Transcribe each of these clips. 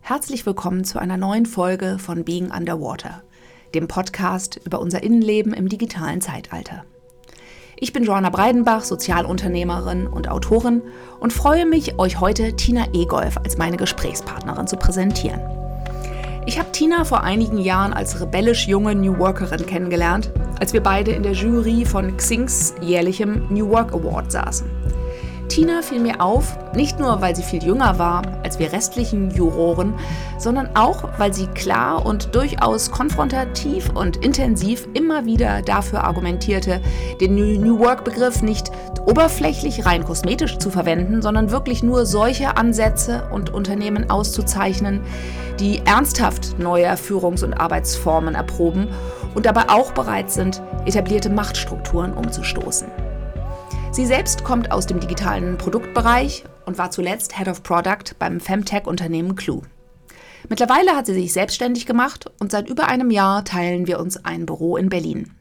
Herzlich willkommen zu einer neuen Folge von Being Underwater, dem Podcast über unser Innenleben im digitalen Zeitalter. Ich bin Joanna Breidenbach, Sozialunternehmerin und Autorin und freue mich, euch heute Tina Egolf als meine Gesprächspartnerin zu präsentieren. Ich habe Tina vor einigen Jahren als rebellisch junge New Workerin kennengelernt, als wir beide in der Jury von Xings jährlichem New Work Award saßen. Tina fiel mir auf, nicht nur weil sie viel jünger war als wir restlichen Juroren, sondern auch weil sie klar und durchaus konfrontativ und intensiv immer wieder dafür argumentierte, den New Work-Begriff nicht oberflächlich rein kosmetisch zu verwenden, sondern wirklich nur solche Ansätze und Unternehmen auszuzeichnen, die ernsthaft neue Führungs- und Arbeitsformen erproben und dabei auch bereit sind, etablierte Machtstrukturen umzustoßen. Sie selbst kommt aus dem digitalen Produktbereich und war zuletzt Head of Product beim Femtech-Unternehmen Clue. Mittlerweile hat sie sich selbstständig gemacht und seit über einem Jahr teilen wir uns ein Büro in Berlin.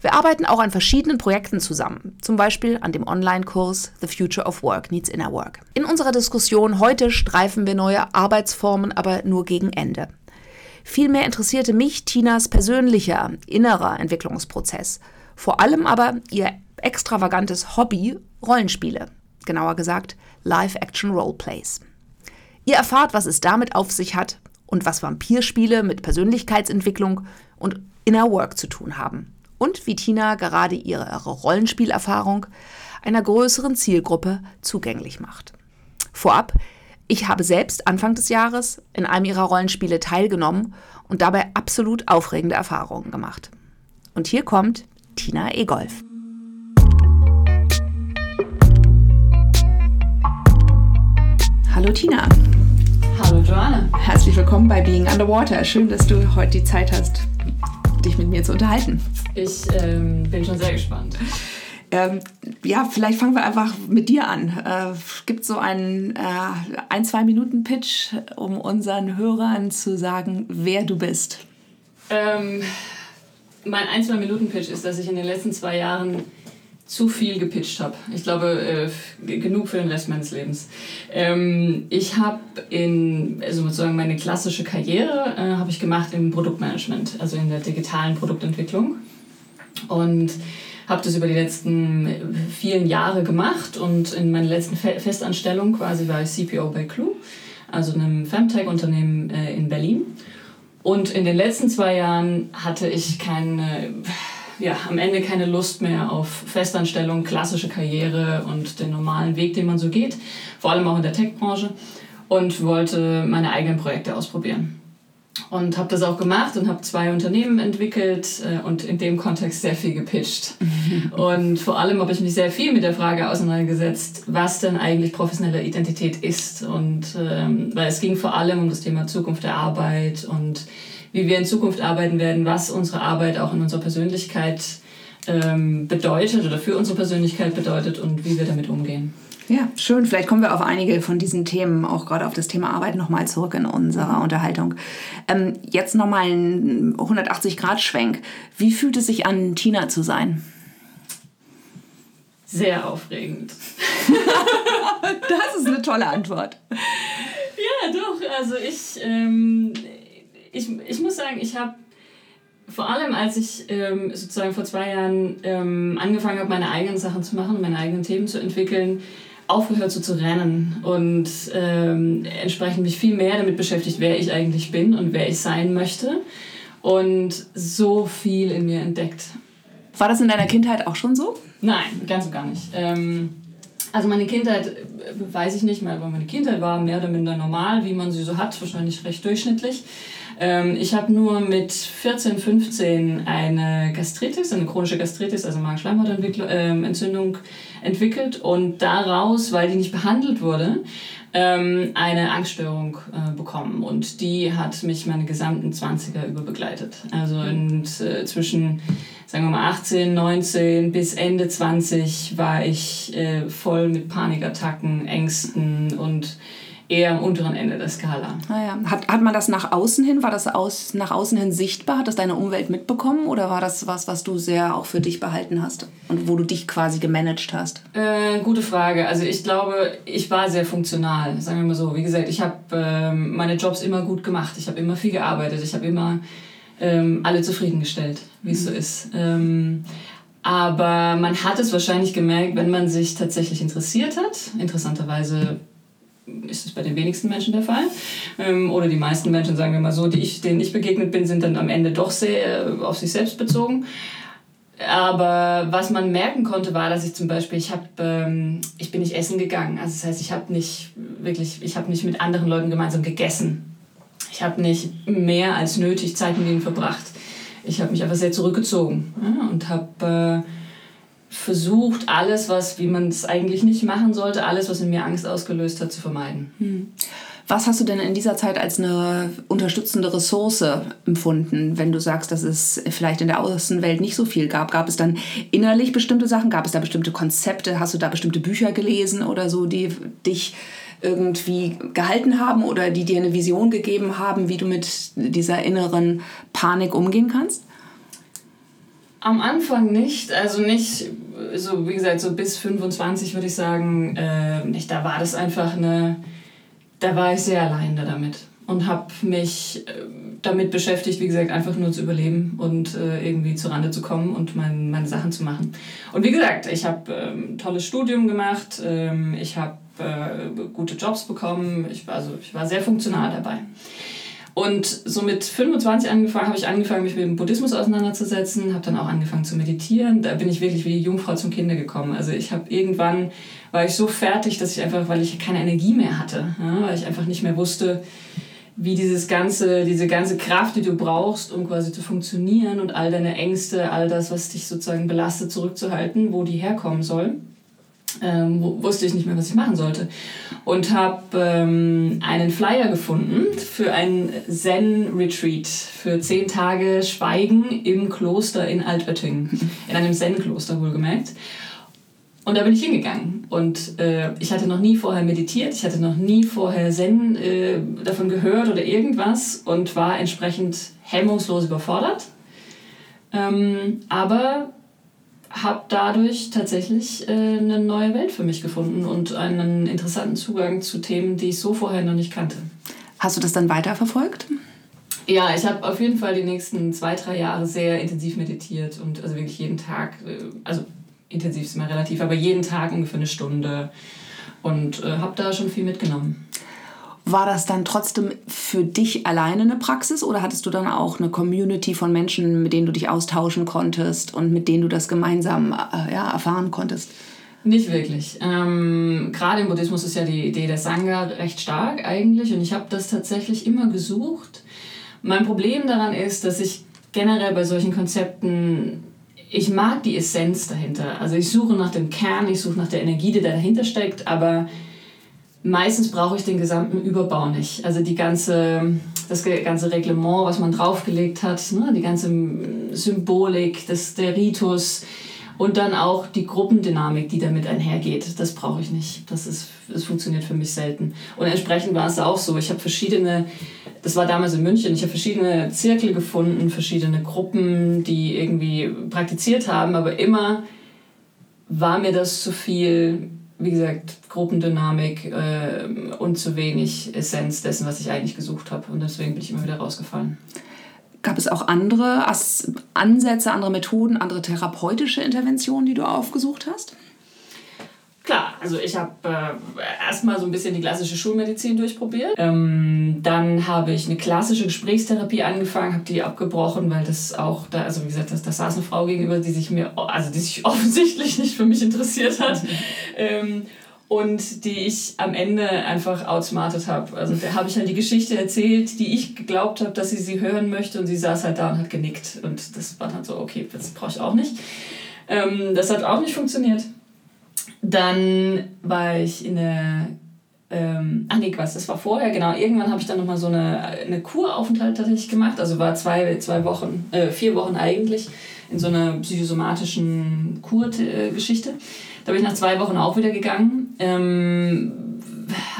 Wir arbeiten auch an verschiedenen Projekten zusammen, zum Beispiel an dem Online-Kurs The Future of Work Needs Inner Work. In unserer Diskussion heute streifen wir neue Arbeitsformen aber nur gegen Ende. Vielmehr interessierte mich Tinas persönlicher, innerer Entwicklungsprozess, vor allem aber ihr extravagantes Hobby Rollenspiele, genauer gesagt Live-Action-Roleplays. Ihr erfahrt, was es damit auf sich hat und was Vampirspiele mit Persönlichkeitsentwicklung und Inner Work zu tun haben. Und wie Tina gerade ihre Rollenspielerfahrung einer größeren Zielgruppe zugänglich macht. Vorab, ich habe selbst Anfang des Jahres in einem ihrer Rollenspiele teilgenommen und dabei absolut aufregende Erfahrungen gemacht. Und hier kommt Tina Egolf. Hallo Tina. Hallo Joanne. Herzlich willkommen bei Being Underwater. Schön, dass du heute die Zeit hast, dich mit mir zu unterhalten. Ich ähm, bin schon sehr gespannt. Ähm, ja, vielleicht fangen wir einfach mit dir an. Äh, gibt so einen äh, ein, zwei Minuten Pitch, um unseren Hörern zu sagen, wer du bist? Ähm, mein ein, zwei Minuten Pitch ist, dass ich in den letzten zwei Jahren zu viel gepitcht habe. Ich glaube, äh, genug für den Rest meines Lebens. Ähm, ich habe in, also sozusagen meine klassische Karriere äh, habe ich gemacht im Produktmanagement, also in der digitalen Produktentwicklung. Und habe das über die letzten vielen Jahre gemacht und in meiner letzten Fe Festanstellung quasi war ich CPO bei Clue, also einem Femtech-Unternehmen äh, in Berlin. Und in den letzten zwei Jahren hatte ich keine ja, am Ende keine Lust mehr auf Festanstellung, klassische Karriere und den normalen Weg, den man so geht, vor allem auch in der Tech-Branche und wollte meine eigenen Projekte ausprobieren. Und habe das auch gemacht und habe zwei Unternehmen entwickelt äh, und in dem Kontext sehr viel gepitcht. und vor allem habe ich mich sehr viel mit der Frage auseinandergesetzt, was denn eigentlich professionelle Identität ist. Und ähm, weil es ging vor allem um das Thema Zukunft der Arbeit und wie wir in Zukunft arbeiten werden, was unsere Arbeit auch in unserer Persönlichkeit ähm, bedeutet oder für unsere Persönlichkeit bedeutet und wie wir damit umgehen. Ja, schön. Vielleicht kommen wir auf einige von diesen Themen, auch gerade auf das Thema Arbeit, nochmal zurück in unserer Unterhaltung. Ähm, jetzt nochmal ein 180-Grad-Schwenk. Wie fühlt es sich an, Tina zu sein? Sehr aufregend. das ist eine tolle Antwort. Ja, doch. Also ich, ähm, ich, ich muss sagen, ich habe vor allem, als ich ähm, sozusagen vor zwei Jahren ähm, angefangen habe, meine eigenen Sachen zu machen, meine eigenen Themen zu entwickeln, aufgehört so zu rennen und ähm, entsprechend mich viel mehr damit beschäftigt, wer ich eigentlich bin und wer ich sein möchte und so viel in mir entdeckt. War das in deiner Kindheit auch schon so? Nein, ganz und gar nicht. Ähm, also meine Kindheit, äh, weiß ich nicht mehr, aber meine Kindheit war mehr oder minder normal, wie man sie so hat, wahrscheinlich recht durchschnittlich. Ähm, ich habe nur mit 14, 15 eine Gastritis, eine chronische Gastritis, also Magenschleimhautentzündung ähm, entwickelt und daraus, weil die nicht behandelt wurde, ähm, eine Angststörung äh, bekommen und die hat mich meine gesamten 20er über begleitet. Also in, äh, zwischen, sagen wir mal, 18, 19 bis Ende 20 war ich äh, voll mit Panikattacken, Ängsten und eher am unteren Ende der Skala. Ah ja. hat, hat man das nach außen hin, war das aus, nach außen hin sichtbar? Hat das deine Umwelt mitbekommen oder war das was, was du sehr auch für dich behalten hast und wo du dich quasi gemanagt hast? Äh, gute Frage. Also ich glaube, ich war sehr funktional, sagen wir mal so. Wie gesagt, ich habe äh, meine Jobs immer gut gemacht. Ich habe immer viel gearbeitet. Ich habe immer ähm, alle zufriedengestellt, wie es mhm. so ist. Ähm, aber man hat es wahrscheinlich gemerkt, wenn man sich tatsächlich interessiert hat. Interessanterweise ist es bei den wenigsten Menschen der Fall. Ähm, oder die meisten Menschen, sagen wir mal so, die ich, denen ich begegnet bin, sind dann am Ende doch sehr äh, auf sich selbst bezogen. Aber was man merken konnte, war, dass ich zum Beispiel, ich, hab, ähm, ich bin nicht essen gegangen. Also das heißt, ich habe nicht wirklich, ich habe nicht mit anderen Leuten gemeinsam gegessen. Ich habe nicht mehr als nötig Zeit mit ihnen verbracht. Ich habe mich einfach sehr zurückgezogen ja, und habe äh, versucht, alles, was, wie man es eigentlich nicht machen sollte, alles, was in mir Angst ausgelöst hat, zu vermeiden. Hm. Was hast du denn in dieser Zeit als eine unterstützende Ressource empfunden, wenn du sagst, dass es vielleicht in der Außenwelt nicht so viel gab? Gab es dann innerlich bestimmte Sachen? Gab es da bestimmte Konzepte? Hast du da bestimmte Bücher gelesen oder so, die dich irgendwie gehalten haben oder die dir eine Vision gegeben haben, wie du mit dieser inneren Panik umgehen kannst? Am Anfang nicht, also nicht, so wie gesagt, so bis 25 würde ich sagen, äh, nicht. Da war das einfach eine, da war ich sehr alleine damit und habe mich äh, damit beschäftigt, wie gesagt, einfach nur zu überleben und äh, irgendwie zur Rande zu kommen und mein, meine Sachen zu machen. Und wie gesagt, ich habe ähm, ein tolles Studium gemacht, ähm, ich habe äh, gute Jobs bekommen, ich war, also, ich war sehr funktional dabei. Und so mit 25 angefangen, habe ich angefangen, mich mit dem Buddhismus auseinanderzusetzen, habe dann auch angefangen zu meditieren. Da bin ich wirklich wie die Jungfrau zum Kinder gekommen. Also ich habe irgendwann, war ich so fertig, dass ich einfach, weil ich keine Energie mehr hatte, ja, weil ich einfach nicht mehr wusste, wie dieses ganze, diese ganze Kraft, die du brauchst, um quasi zu funktionieren und all deine Ängste, all das, was dich sozusagen belastet, zurückzuhalten, wo die herkommen soll ähm, wusste ich nicht mehr, was ich machen sollte. Und habe ähm, einen Flyer gefunden für ein Zen-Retreat für zehn Tage Schweigen im Kloster in Altötting. In einem Zen-Kloster wohlgemerkt. Und da bin ich hingegangen. Und äh, ich hatte noch nie vorher meditiert, ich hatte noch nie vorher Zen äh, davon gehört oder irgendwas und war entsprechend hemmungslos überfordert. Ähm, aber habe dadurch tatsächlich äh, eine neue Welt für mich gefunden und einen interessanten Zugang zu Themen, die ich so vorher noch nicht kannte. Hast du das dann weiterverfolgt? Ja, ich habe auf jeden Fall die nächsten zwei, drei Jahre sehr intensiv meditiert und also wirklich jeden Tag, äh, also intensiv ist immer relativ, aber jeden Tag ungefähr eine Stunde und äh, habe da schon viel mitgenommen. War das dann trotzdem für dich alleine eine Praxis oder hattest du dann auch eine Community von Menschen, mit denen du dich austauschen konntest und mit denen du das gemeinsam äh, ja, erfahren konntest? Nicht wirklich. Ähm, Gerade im Buddhismus ist ja die Idee der Sangha recht stark eigentlich und ich habe das tatsächlich immer gesucht. Mein Problem daran ist, dass ich generell bei solchen Konzepten, ich mag die Essenz dahinter. Also ich suche nach dem Kern, ich suche nach der Energie, die dahinter steckt, aber meistens brauche ich den gesamten Überbau nicht. Also die ganze, das ganze Reglement, was man draufgelegt hat, ne? die ganze Symbolik, das, der Ritus und dann auch die Gruppendynamik, die damit einhergeht. Das brauche ich nicht. Das, ist, das funktioniert für mich selten. Und entsprechend war es auch so. Ich habe verschiedene, das war damals in München, ich habe verschiedene Zirkel gefunden, verschiedene Gruppen, die irgendwie praktiziert haben, aber immer war mir das zu viel wie gesagt, Gruppendynamik äh, und zu wenig Essenz dessen, was ich eigentlich gesucht habe. Und deswegen bin ich immer wieder rausgefallen. Gab es auch andere Ansätze, andere Methoden, andere therapeutische Interventionen, die du aufgesucht hast? Klar, also ich habe äh, erstmal so ein bisschen die klassische Schulmedizin durchprobiert. Ähm, dann habe ich eine klassische Gesprächstherapie angefangen, habe die abgebrochen, weil das auch, da, also wie gesagt, da saß eine Frau gegenüber, die sich mir, also die sich offensichtlich nicht für mich interessiert hat. ähm, und die ich am Ende einfach outsmartet habe. Also da habe ich halt die Geschichte erzählt, die ich geglaubt habe, dass sie sie hören möchte und sie saß halt da und hat genickt. Und das war dann so, okay, das brauche ich auch nicht. Ähm, das hat auch nicht funktioniert. Dann war ich in der ähm, ach nee, was, das war vorher, genau. Irgendwann habe ich dann nochmal so eine, eine Kuraufenthalt tatsächlich gemacht. Also war zwei, zwei Wochen, äh, vier Wochen eigentlich in so einer psychosomatischen Kurgeschichte. Da bin ich nach zwei Wochen auch wieder gegangen. Ähm,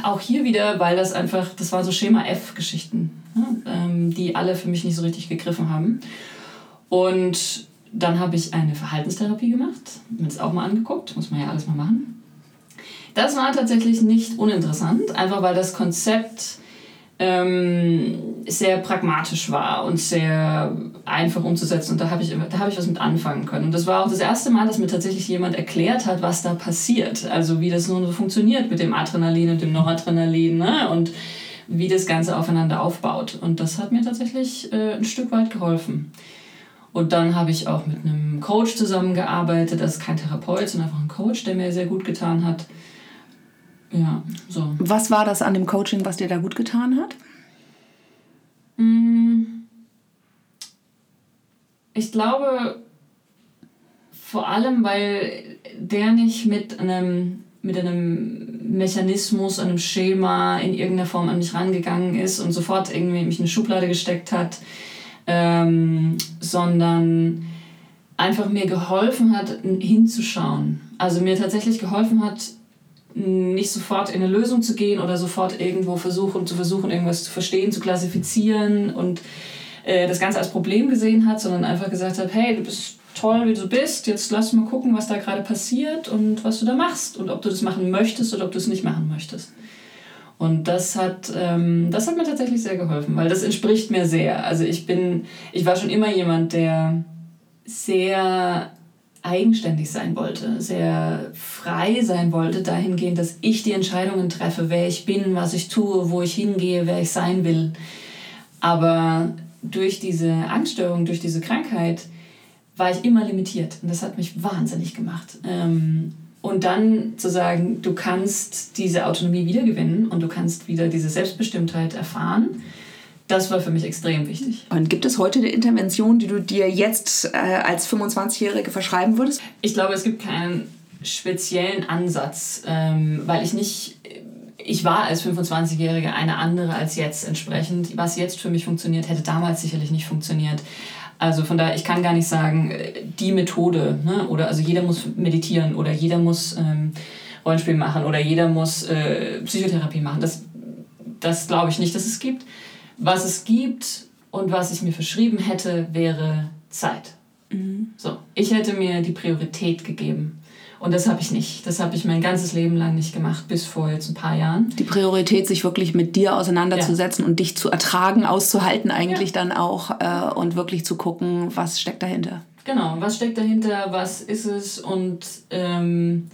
auch hier wieder, weil das einfach, das waren so Schema F-Geschichten, ne? ähm, die alle für mich nicht so richtig gegriffen haben. Und dann habe ich eine Verhaltenstherapie gemacht, mir das auch mal angeguckt, muss man ja alles mal machen. Das war tatsächlich nicht uninteressant, einfach weil das Konzept ähm, sehr pragmatisch war und sehr einfach umzusetzen. Und da habe ich, hab ich was mit anfangen können. Und das war auch das erste Mal, dass mir tatsächlich jemand erklärt hat, was da passiert. Also wie das nun so funktioniert mit dem Adrenalin und dem Noradrenalin ne? und wie das Ganze aufeinander aufbaut. Und das hat mir tatsächlich äh, ein Stück weit geholfen. Und dann habe ich auch mit einem Coach zusammengearbeitet. Das ist kein Therapeut, sondern einfach ein Coach, der mir sehr gut getan hat. Ja, so. Was war das an dem Coaching, was dir da gut getan hat? Mm. Ich glaube, vor allem, weil der nicht mit einem, mit einem Mechanismus, einem Schema in irgendeiner Form an mich rangegangen ist und sofort irgendwie mich in eine Schublade gesteckt hat, ähm, sondern einfach mir geholfen hat, hinzuschauen. Also mir tatsächlich geholfen hat, nicht sofort in eine Lösung zu gehen oder sofort irgendwo versuchen zu versuchen, irgendwas zu verstehen, zu klassifizieren und äh, das Ganze als Problem gesehen hat, sondern einfach gesagt hat, hey, du bist toll, wie du bist, jetzt lass mal gucken, was da gerade passiert und was du da machst und ob du das machen möchtest oder ob du es nicht machen möchtest. Und das hat, ähm, das hat mir tatsächlich sehr geholfen, weil das entspricht mir sehr. Also ich bin, ich war schon immer jemand, der sehr eigenständig sein wollte, sehr frei sein wollte, dahingehend, dass ich die Entscheidungen treffe, wer ich bin, was ich tue, wo ich hingehe, wer ich sein will. Aber durch diese Angststörung, durch diese Krankheit, war ich immer limitiert. Und das hat mich wahnsinnig gemacht. Ähm, und dann zu sagen, du kannst diese Autonomie wiedergewinnen und du kannst wieder diese Selbstbestimmtheit erfahren das war für mich extrem wichtig. Und gibt es heute eine Intervention, die du dir jetzt äh, als 25-Jährige verschreiben würdest? Ich glaube, es gibt keinen speziellen Ansatz, ähm, weil ich nicht, ich war als 25-Jährige eine andere als jetzt entsprechend. Was jetzt für mich funktioniert, hätte damals sicherlich nicht funktioniert. Also von daher, ich kann gar nicht sagen, äh, die Methode, ne? oder also jeder muss meditieren oder jeder muss ähm, Rollenspiel machen oder jeder muss äh, Psychotherapie machen. Das, das glaube ich nicht, dass es gibt. Was es gibt und was ich mir verschrieben hätte, wäre Zeit. Mhm. So, ich hätte mir die Priorität gegeben. Und das habe ich nicht. Das habe ich mein ganzes Leben lang nicht gemacht, bis vor jetzt ein paar Jahren. Die Priorität, sich wirklich mit dir auseinanderzusetzen ja. und dich zu ertragen, auszuhalten eigentlich ja. dann auch äh, und wirklich zu gucken, was steckt dahinter. Genau, was steckt dahinter, was ist es und ähm,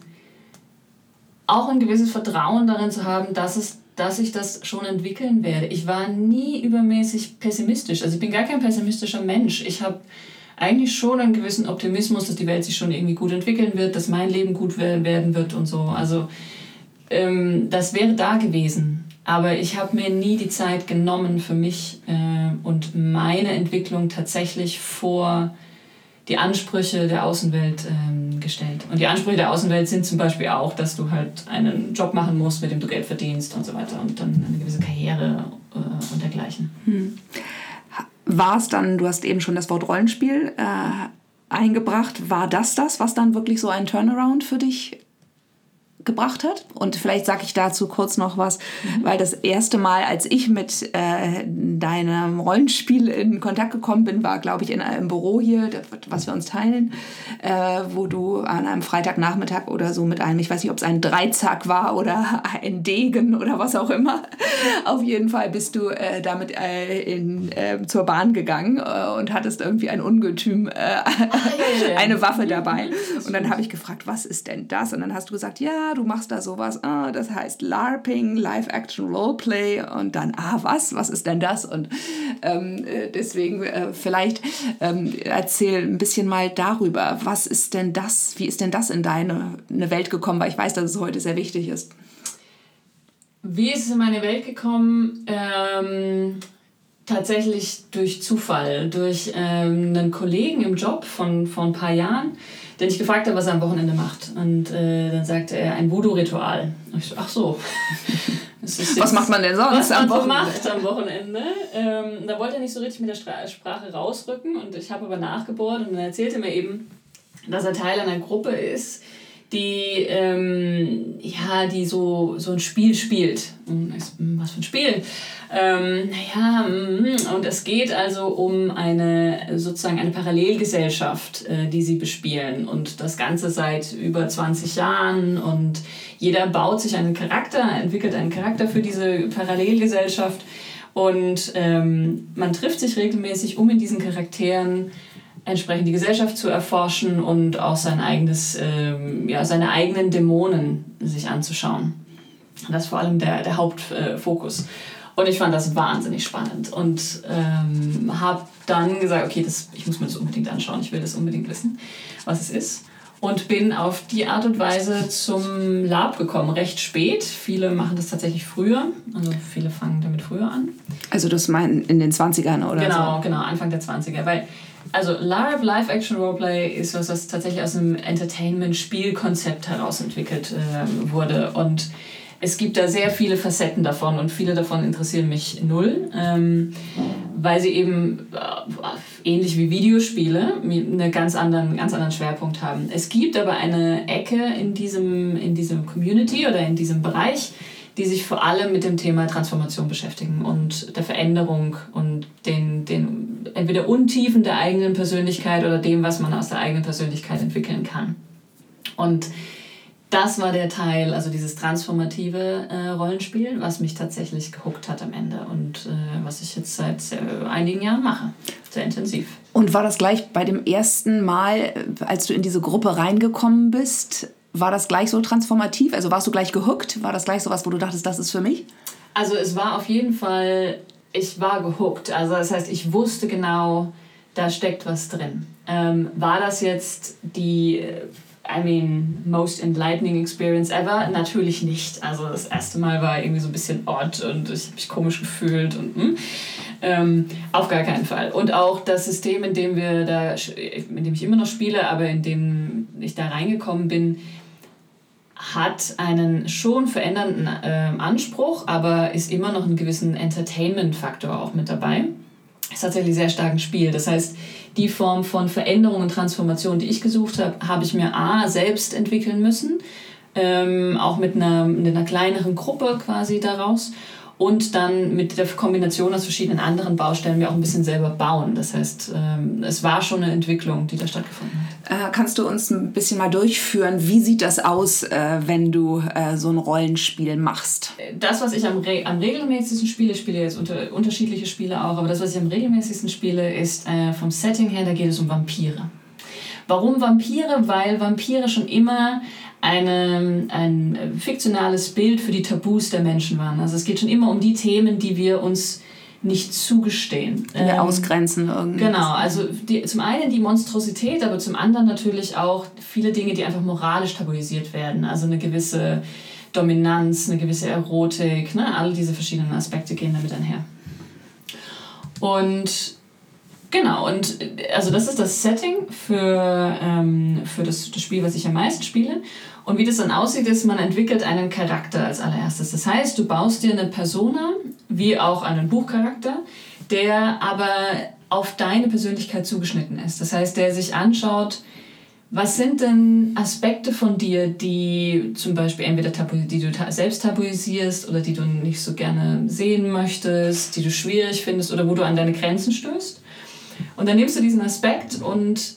auch ein gewisses Vertrauen darin zu haben, dass es dass ich das schon entwickeln werde. Ich war nie übermäßig pessimistisch. Also ich bin gar kein pessimistischer Mensch. Ich habe eigentlich schon einen gewissen Optimismus, dass die Welt sich schon irgendwie gut entwickeln wird, dass mein Leben gut werden wird und so. Also ähm, das wäre da gewesen. Aber ich habe mir nie die Zeit genommen für mich äh, und meine Entwicklung tatsächlich vor die Ansprüche der Außenwelt ähm, gestellt. Und die Ansprüche der Außenwelt sind zum Beispiel auch, dass du halt einen Job machen musst, mit dem du Geld verdienst und so weiter und dann eine gewisse Karriere äh, und dergleichen. Hm. War es dann, du hast eben schon das Wort Rollenspiel äh, eingebracht, war das das, was dann wirklich so ein Turnaround für dich gebracht hat. Und vielleicht sage ich dazu kurz noch was, mhm. weil das erste Mal, als ich mit äh, deinem Rollenspiel in Kontakt gekommen bin, war, glaube ich, in einem Büro hier, was wir uns teilen, äh, wo du an einem Freitagnachmittag oder so mit einem, ich weiß nicht, ob es ein Dreizack war oder ein Degen oder was auch immer. Auf jeden Fall bist du äh, damit äh, in, äh, zur Bahn gegangen äh, und hattest irgendwie ein Ungetüm, ah, eine Waffe dabei. Und dann habe ich gefragt, was ist denn das? Und dann hast du gesagt, ja, du machst da sowas, ah, das heißt LARPing, Live-Action Roleplay und dann, ah, was, was ist denn das? Und ähm, äh, deswegen äh, vielleicht ähm, erzähl ein bisschen mal darüber, was ist denn das, wie ist denn das in deine eine Welt gekommen, weil ich weiß, dass es heute sehr wichtig ist. Wie ist es in meine Welt gekommen? Ähm, tatsächlich durch Zufall, durch ähm, einen Kollegen im Job von vor ein paar Jahren den ich gefragt habe, was er am Wochenende macht. Und äh, dann sagte er, ein Voodoo-Ritual. So, ach so. was macht man denn sonst was am Wochenende? Macht am Wochenende. Ähm, da wollte er nicht so richtig mit der Sprache rausrücken und ich habe aber nachgebohrt und dann erzählte mir eben, dass er Teil einer Gruppe ist, die, ähm, ja, die so, so ein Spiel spielt. Hm, was für ein Spiel? Ähm, naja, hm, und es geht also um eine sozusagen eine Parallelgesellschaft, äh, die sie bespielen. Und das Ganze seit über 20 Jahren. Und jeder baut sich einen Charakter, entwickelt einen Charakter für diese Parallelgesellschaft. Und ähm, man trifft sich regelmäßig, um in diesen Charakteren entsprechend die Gesellschaft zu erforschen und auch sein eigenes, ähm, ja, seine eigenen Dämonen sich anzuschauen. Das ist vor allem der, der Hauptfokus. Und ich fand das wahnsinnig spannend und ähm, habe dann gesagt, okay, das, ich muss mir das unbedingt anschauen, ich will das unbedingt wissen, was es ist. Und bin auf die Art und Weise zum Lab gekommen, recht spät. Viele machen das tatsächlich früher, also viele fangen damit früher an. Also das meinen in den 20ern oder genau, so? Genau, genau, Anfang der 20er. Weil also LARP, Live-Action-Roleplay, ist was, was tatsächlich aus einem Entertainment-Spielkonzept heraus entwickelt äh, wurde. Und es gibt da sehr viele Facetten davon und viele davon interessieren mich null, ähm, weil sie eben äh, ähnlich wie Videospiele einen ganz anderen, ganz anderen Schwerpunkt haben. Es gibt aber eine Ecke in diesem, in diesem Community oder in diesem Bereich, die sich vor allem mit dem Thema Transformation beschäftigen und der Veränderung und den, den entweder Untiefen der eigenen Persönlichkeit oder dem, was man aus der eigenen Persönlichkeit entwickeln kann. Und das war der Teil, also dieses transformative äh, Rollenspiel, was mich tatsächlich gehuckt hat am Ende und äh, was ich jetzt seit äh, einigen Jahren mache. Sehr intensiv. Und war das gleich bei dem ersten Mal, äh, als du in diese Gruppe reingekommen bist, war das gleich so transformativ? Also warst du gleich gehuckt? War das gleich so was, wo du dachtest, das ist für mich? Also es war auf jeden Fall, ich war gehuckt. Also das heißt, ich wusste genau, da steckt was drin. Ähm, war das jetzt die I mean, most enlightening experience ever? Natürlich nicht. Also das erste Mal war irgendwie so ein bisschen odd und ich habe mich komisch gefühlt und hm. ähm, auf gar keinen Fall. Und auch das System, in dem wir da, in dem ich immer noch spiele, aber in dem ich da reingekommen bin, hat einen schon verändernden äh, Anspruch, aber ist immer noch einen gewissen Entertainment-Faktor auch mit dabei. Ist tatsächlich sehr stark ein Spiel. Das heißt, die Form von Veränderung und Transformation, die ich gesucht habe, habe ich mir A, selbst entwickeln müssen, ähm, auch mit einer, mit einer kleineren Gruppe quasi daraus und dann mit der Kombination aus verschiedenen anderen Baustellen wir auch ein bisschen selber bauen. Das heißt, ähm, es war schon eine Entwicklung, die da stattgefunden hat. Äh, kannst du uns ein bisschen mal durchführen, wie sieht das aus, äh, wenn du äh, so ein Rollenspiel machst? Das, was ich am, Re am regelmäßigsten spiele, ich spiele jetzt unter, unterschiedliche Spiele auch, aber das, was ich am regelmäßigsten spiele, ist vom Setting her, da geht es um Vampire. Warum Vampire? Weil Vampire schon immer eine, ein fiktionales Bild für die Tabus der Menschen waren. Also es geht schon immer um die Themen, die wir uns nicht zugestehen. Wir ähm, ausgrenzen irgendwie. Genau, also die, zum einen die Monstrosität, aber zum anderen natürlich auch viele Dinge, die einfach moralisch tabuisiert werden. Also eine gewisse Dominanz, eine gewisse Erotik, ne? all diese verschiedenen Aspekte gehen damit einher. Und Genau, und also das ist das Setting für, ähm, für das, das Spiel, was ich am meisten spiele. Und wie das dann aussieht, ist, man entwickelt einen Charakter als allererstes. Das heißt, du baust dir eine Persona, wie auch einen Buchcharakter, der aber auf deine Persönlichkeit zugeschnitten ist. Das heißt, der sich anschaut, was sind denn Aspekte von dir, die zum Beispiel entweder die du selbst tabuisierst oder die du nicht so gerne sehen möchtest, die du schwierig findest oder wo du an deine Grenzen stößt? Und dann nimmst du diesen Aspekt und,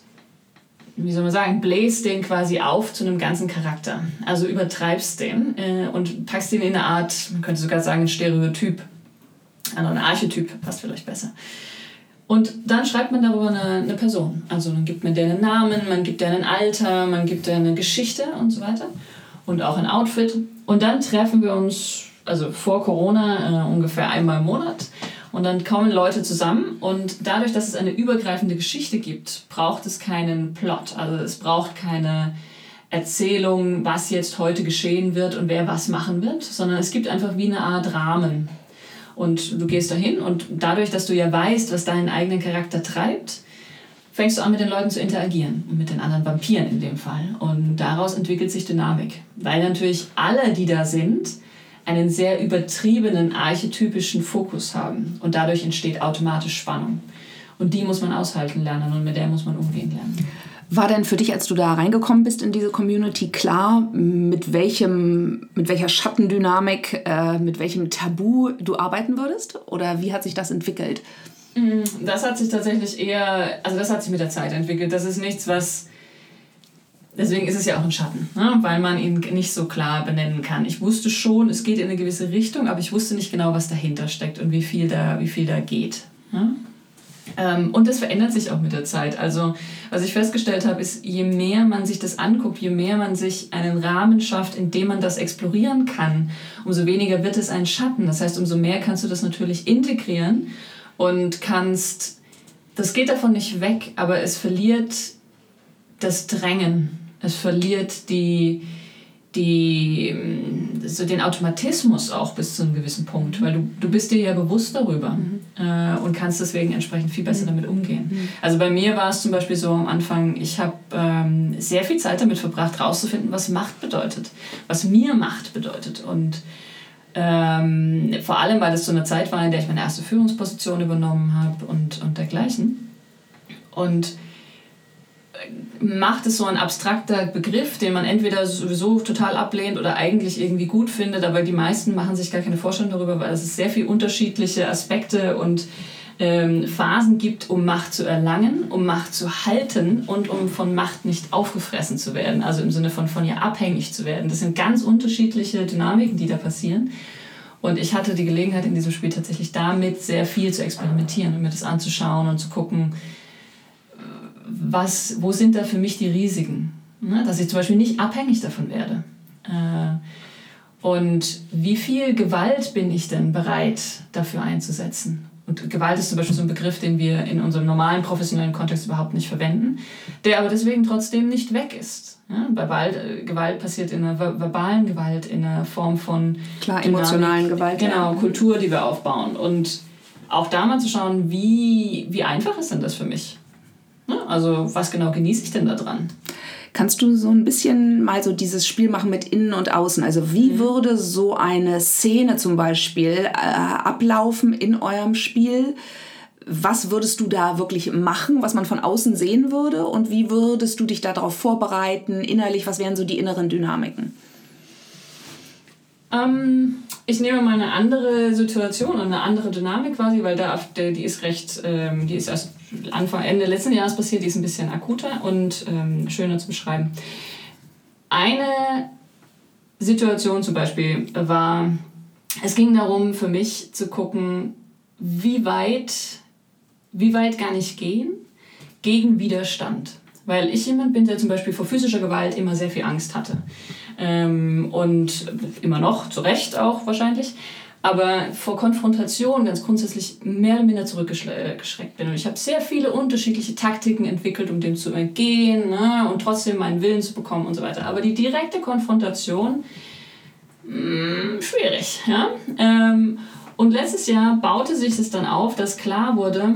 wie soll man sagen, bläst den quasi auf zu einem ganzen Charakter. Also übertreibst den äh, und packst ihn in eine Art, man könnte sogar sagen, ein Stereotyp. Also ein Archetyp passt vielleicht besser. Und dann schreibt man darüber eine, eine Person. Also dann gibt man der einen Namen, man gibt der ein Alter, man gibt der eine Geschichte und so weiter. Und auch ein Outfit. Und dann treffen wir uns, also vor Corona, äh, ungefähr einmal im Monat und dann kommen Leute zusammen und dadurch, dass es eine übergreifende Geschichte gibt, braucht es keinen Plot. Also es braucht keine Erzählung, was jetzt heute geschehen wird und wer was machen wird, sondern es gibt einfach wie eine Art Rahmen. Und du gehst dahin und dadurch, dass du ja weißt, was deinen eigenen Charakter treibt, fängst du an, mit den Leuten zu interagieren und mit den anderen Vampiren in dem Fall. Und daraus entwickelt sich Dynamik. Weil natürlich alle, die da sind, einen sehr übertriebenen archetypischen Fokus haben und dadurch entsteht automatisch Spannung. Und die muss man aushalten lernen und mit der muss man umgehen lernen. War denn für dich, als du da reingekommen bist in diese Community, klar, mit, welchem, mit welcher Schattendynamik, äh, mit welchem Tabu du arbeiten würdest? Oder wie hat sich das entwickelt? Mm, das hat sich tatsächlich eher, also das hat sich mit der Zeit entwickelt. Das ist nichts, was. Deswegen ist es ja auch ein Schatten, ne? weil man ihn nicht so klar benennen kann. Ich wusste schon, es geht in eine gewisse Richtung, aber ich wusste nicht genau, was dahinter steckt und wie viel da, wie viel da geht. Ne? Ähm, und das verändert sich auch mit der Zeit. Also, was ich festgestellt habe, ist, je mehr man sich das anguckt, je mehr man sich einen Rahmen schafft, in dem man das explorieren kann, umso weniger wird es ein Schatten. Das heißt, umso mehr kannst du das natürlich integrieren und kannst, das geht davon nicht weg, aber es verliert das Drängen. Es verliert die, die, so den Automatismus auch bis zu einem gewissen Punkt, weil du, du bist dir ja bewusst darüber mhm. äh, und kannst deswegen entsprechend viel besser mhm. damit umgehen. Mhm. Also bei mir war es zum Beispiel so am Anfang, ich habe ähm, sehr viel Zeit damit verbracht, herauszufinden, was Macht bedeutet, was mir Macht bedeutet und ähm, vor allem, weil es so eine Zeit war, in der ich meine erste Führungsposition übernommen habe und, und dergleichen. Und Macht ist so ein abstrakter Begriff, den man entweder sowieso total ablehnt oder eigentlich irgendwie gut findet, aber die meisten machen sich gar keine Vorstellung darüber, weil es sehr viele unterschiedliche Aspekte und ähm, Phasen gibt, um Macht zu erlangen, um Macht zu halten und um von Macht nicht aufgefressen zu werden, also im Sinne von von ihr abhängig zu werden. Das sind ganz unterschiedliche Dynamiken, die da passieren. Und ich hatte die Gelegenheit in diesem Spiel tatsächlich damit sehr viel zu experimentieren und mir das anzuschauen und zu gucken, was, wo sind da für mich die Risiken? Ne? Dass ich zum Beispiel nicht abhängig davon werde. Äh, und wie viel Gewalt bin ich denn bereit dafür einzusetzen? Und Gewalt ist zum Beispiel so ein Begriff, den wir in unserem normalen professionellen Kontext überhaupt nicht verwenden, der aber deswegen trotzdem nicht weg ist. Ja, Gewalt, äh, Gewalt passiert in einer verbalen Gewalt, in einer Form von Klar, Dynamik, emotionalen Gewalt. Genau, Kultur, die wir aufbauen. Und auch da mal zu schauen, wie, wie einfach ist denn das für mich? Ne? Also was genau genieße ich denn da dran? Kannst du so ein bisschen mal so dieses Spiel machen mit Innen und Außen? Also wie mhm. würde so eine Szene zum Beispiel äh, ablaufen in eurem Spiel? Was würdest du da wirklich machen, was man von außen sehen würde? Und wie würdest du dich darauf vorbereiten, innerlich? Was wären so die inneren Dynamiken? Ähm, ich nehme mal eine andere Situation und eine andere Dynamik quasi, weil da die ist recht, ähm, die ist erst Anfang, Ende letzten Jahres passiert, die ist ein bisschen akuter und ähm, schöner zu beschreiben. Eine Situation zum Beispiel war, es ging darum für mich zu gucken, wie weit, wie weit kann ich gehen gegen Widerstand. Weil ich jemand bin, der zum Beispiel vor physischer Gewalt immer sehr viel Angst hatte. Ähm, und immer noch, zu Recht auch wahrscheinlich aber vor Konfrontation ganz grundsätzlich mehr oder minder zurückgeschreckt bin. Und ich habe sehr viele unterschiedliche Taktiken entwickelt, um dem zu entgehen ne, und trotzdem meinen Willen zu bekommen und so weiter. Aber die direkte Konfrontation, mh, mm, schwierig. Ja? Ähm, und letztes Jahr baute sich es dann auf, dass klar wurde,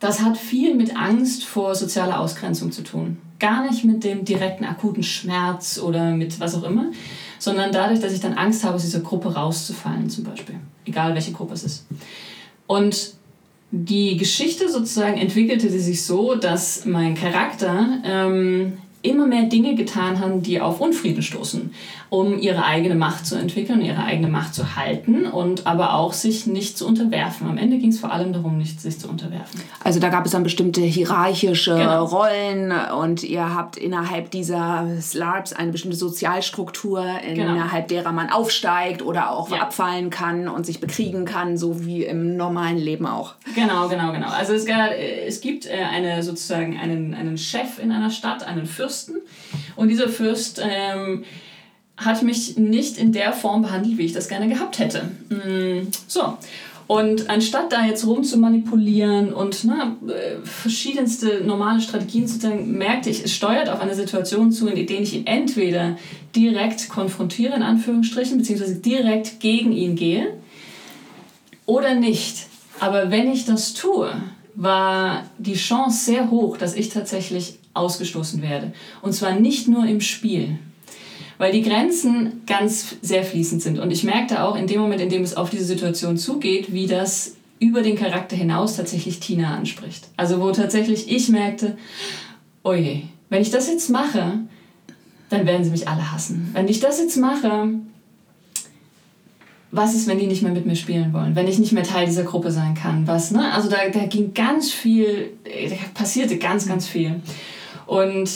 das hat viel mit Angst vor sozialer Ausgrenzung zu tun. Gar nicht mit dem direkten akuten Schmerz oder mit was auch immer, sondern dadurch, dass ich dann Angst habe, aus dieser Gruppe rauszufallen zum Beispiel. Egal welche Gruppe es ist. Und die Geschichte sozusagen entwickelte sich so, dass mein Charakter ähm, immer mehr Dinge getan haben, die auf Unfrieden stoßen, um ihre eigene Macht zu entwickeln, ihre eigene Macht zu halten und aber auch sich nicht zu unterwerfen. Am Ende ging es vor allem darum, nicht sich zu unterwerfen. Also da gab es dann bestimmte hierarchische genau. Rollen und ihr habt innerhalb dieser SLARPs eine bestimmte Sozialstruktur, genau. innerhalb derer man aufsteigt oder auch ja. abfallen kann und sich bekriegen kann, so wie im normalen Leben auch. Genau, genau, genau. Also es, es gibt äh, eine, sozusagen einen, einen Chef in einer Stadt, einen Fürsten, Fürsten. Und dieser Fürst ähm, hat mich nicht in der Form behandelt, wie ich das gerne gehabt hätte. Mm, so. Und anstatt da jetzt rum zu manipulieren und na, äh, verschiedenste normale Strategien zu zeigen, merkte ich, es steuert auf eine Situation zu, in der ich ihn entweder direkt konfrontiere, in Anführungsstrichen, beziehungsweise direkt gegen ihn gehe, oder nicht. Aber wenn ich das tue, war die Chance sehr hoch, dass ich tatsächlich ausgestoßen werde. Und zwar nicht nur im Spiel, weil die Grenzen ganz sehr fließend sind. Und ich merkte auch in dem Moment, in dem es auf diese Situation zugeht, wie das über den Charakter hinaus tatsächlich Tina anspricht. Also wo tatsächlich ich merkte, oh je, wenn ich das jetzt mache, dann werden sie mich alle hassen. Wenn ich das jetzt mache, was ist, wenn die nicht mehr mit mir spielen wollen? Wenn ich nicht mehr Teil dieser Gruppe sein kann? Was, ne? Also da, da ging ganz viel, da passierte ganz, ganz viel. Und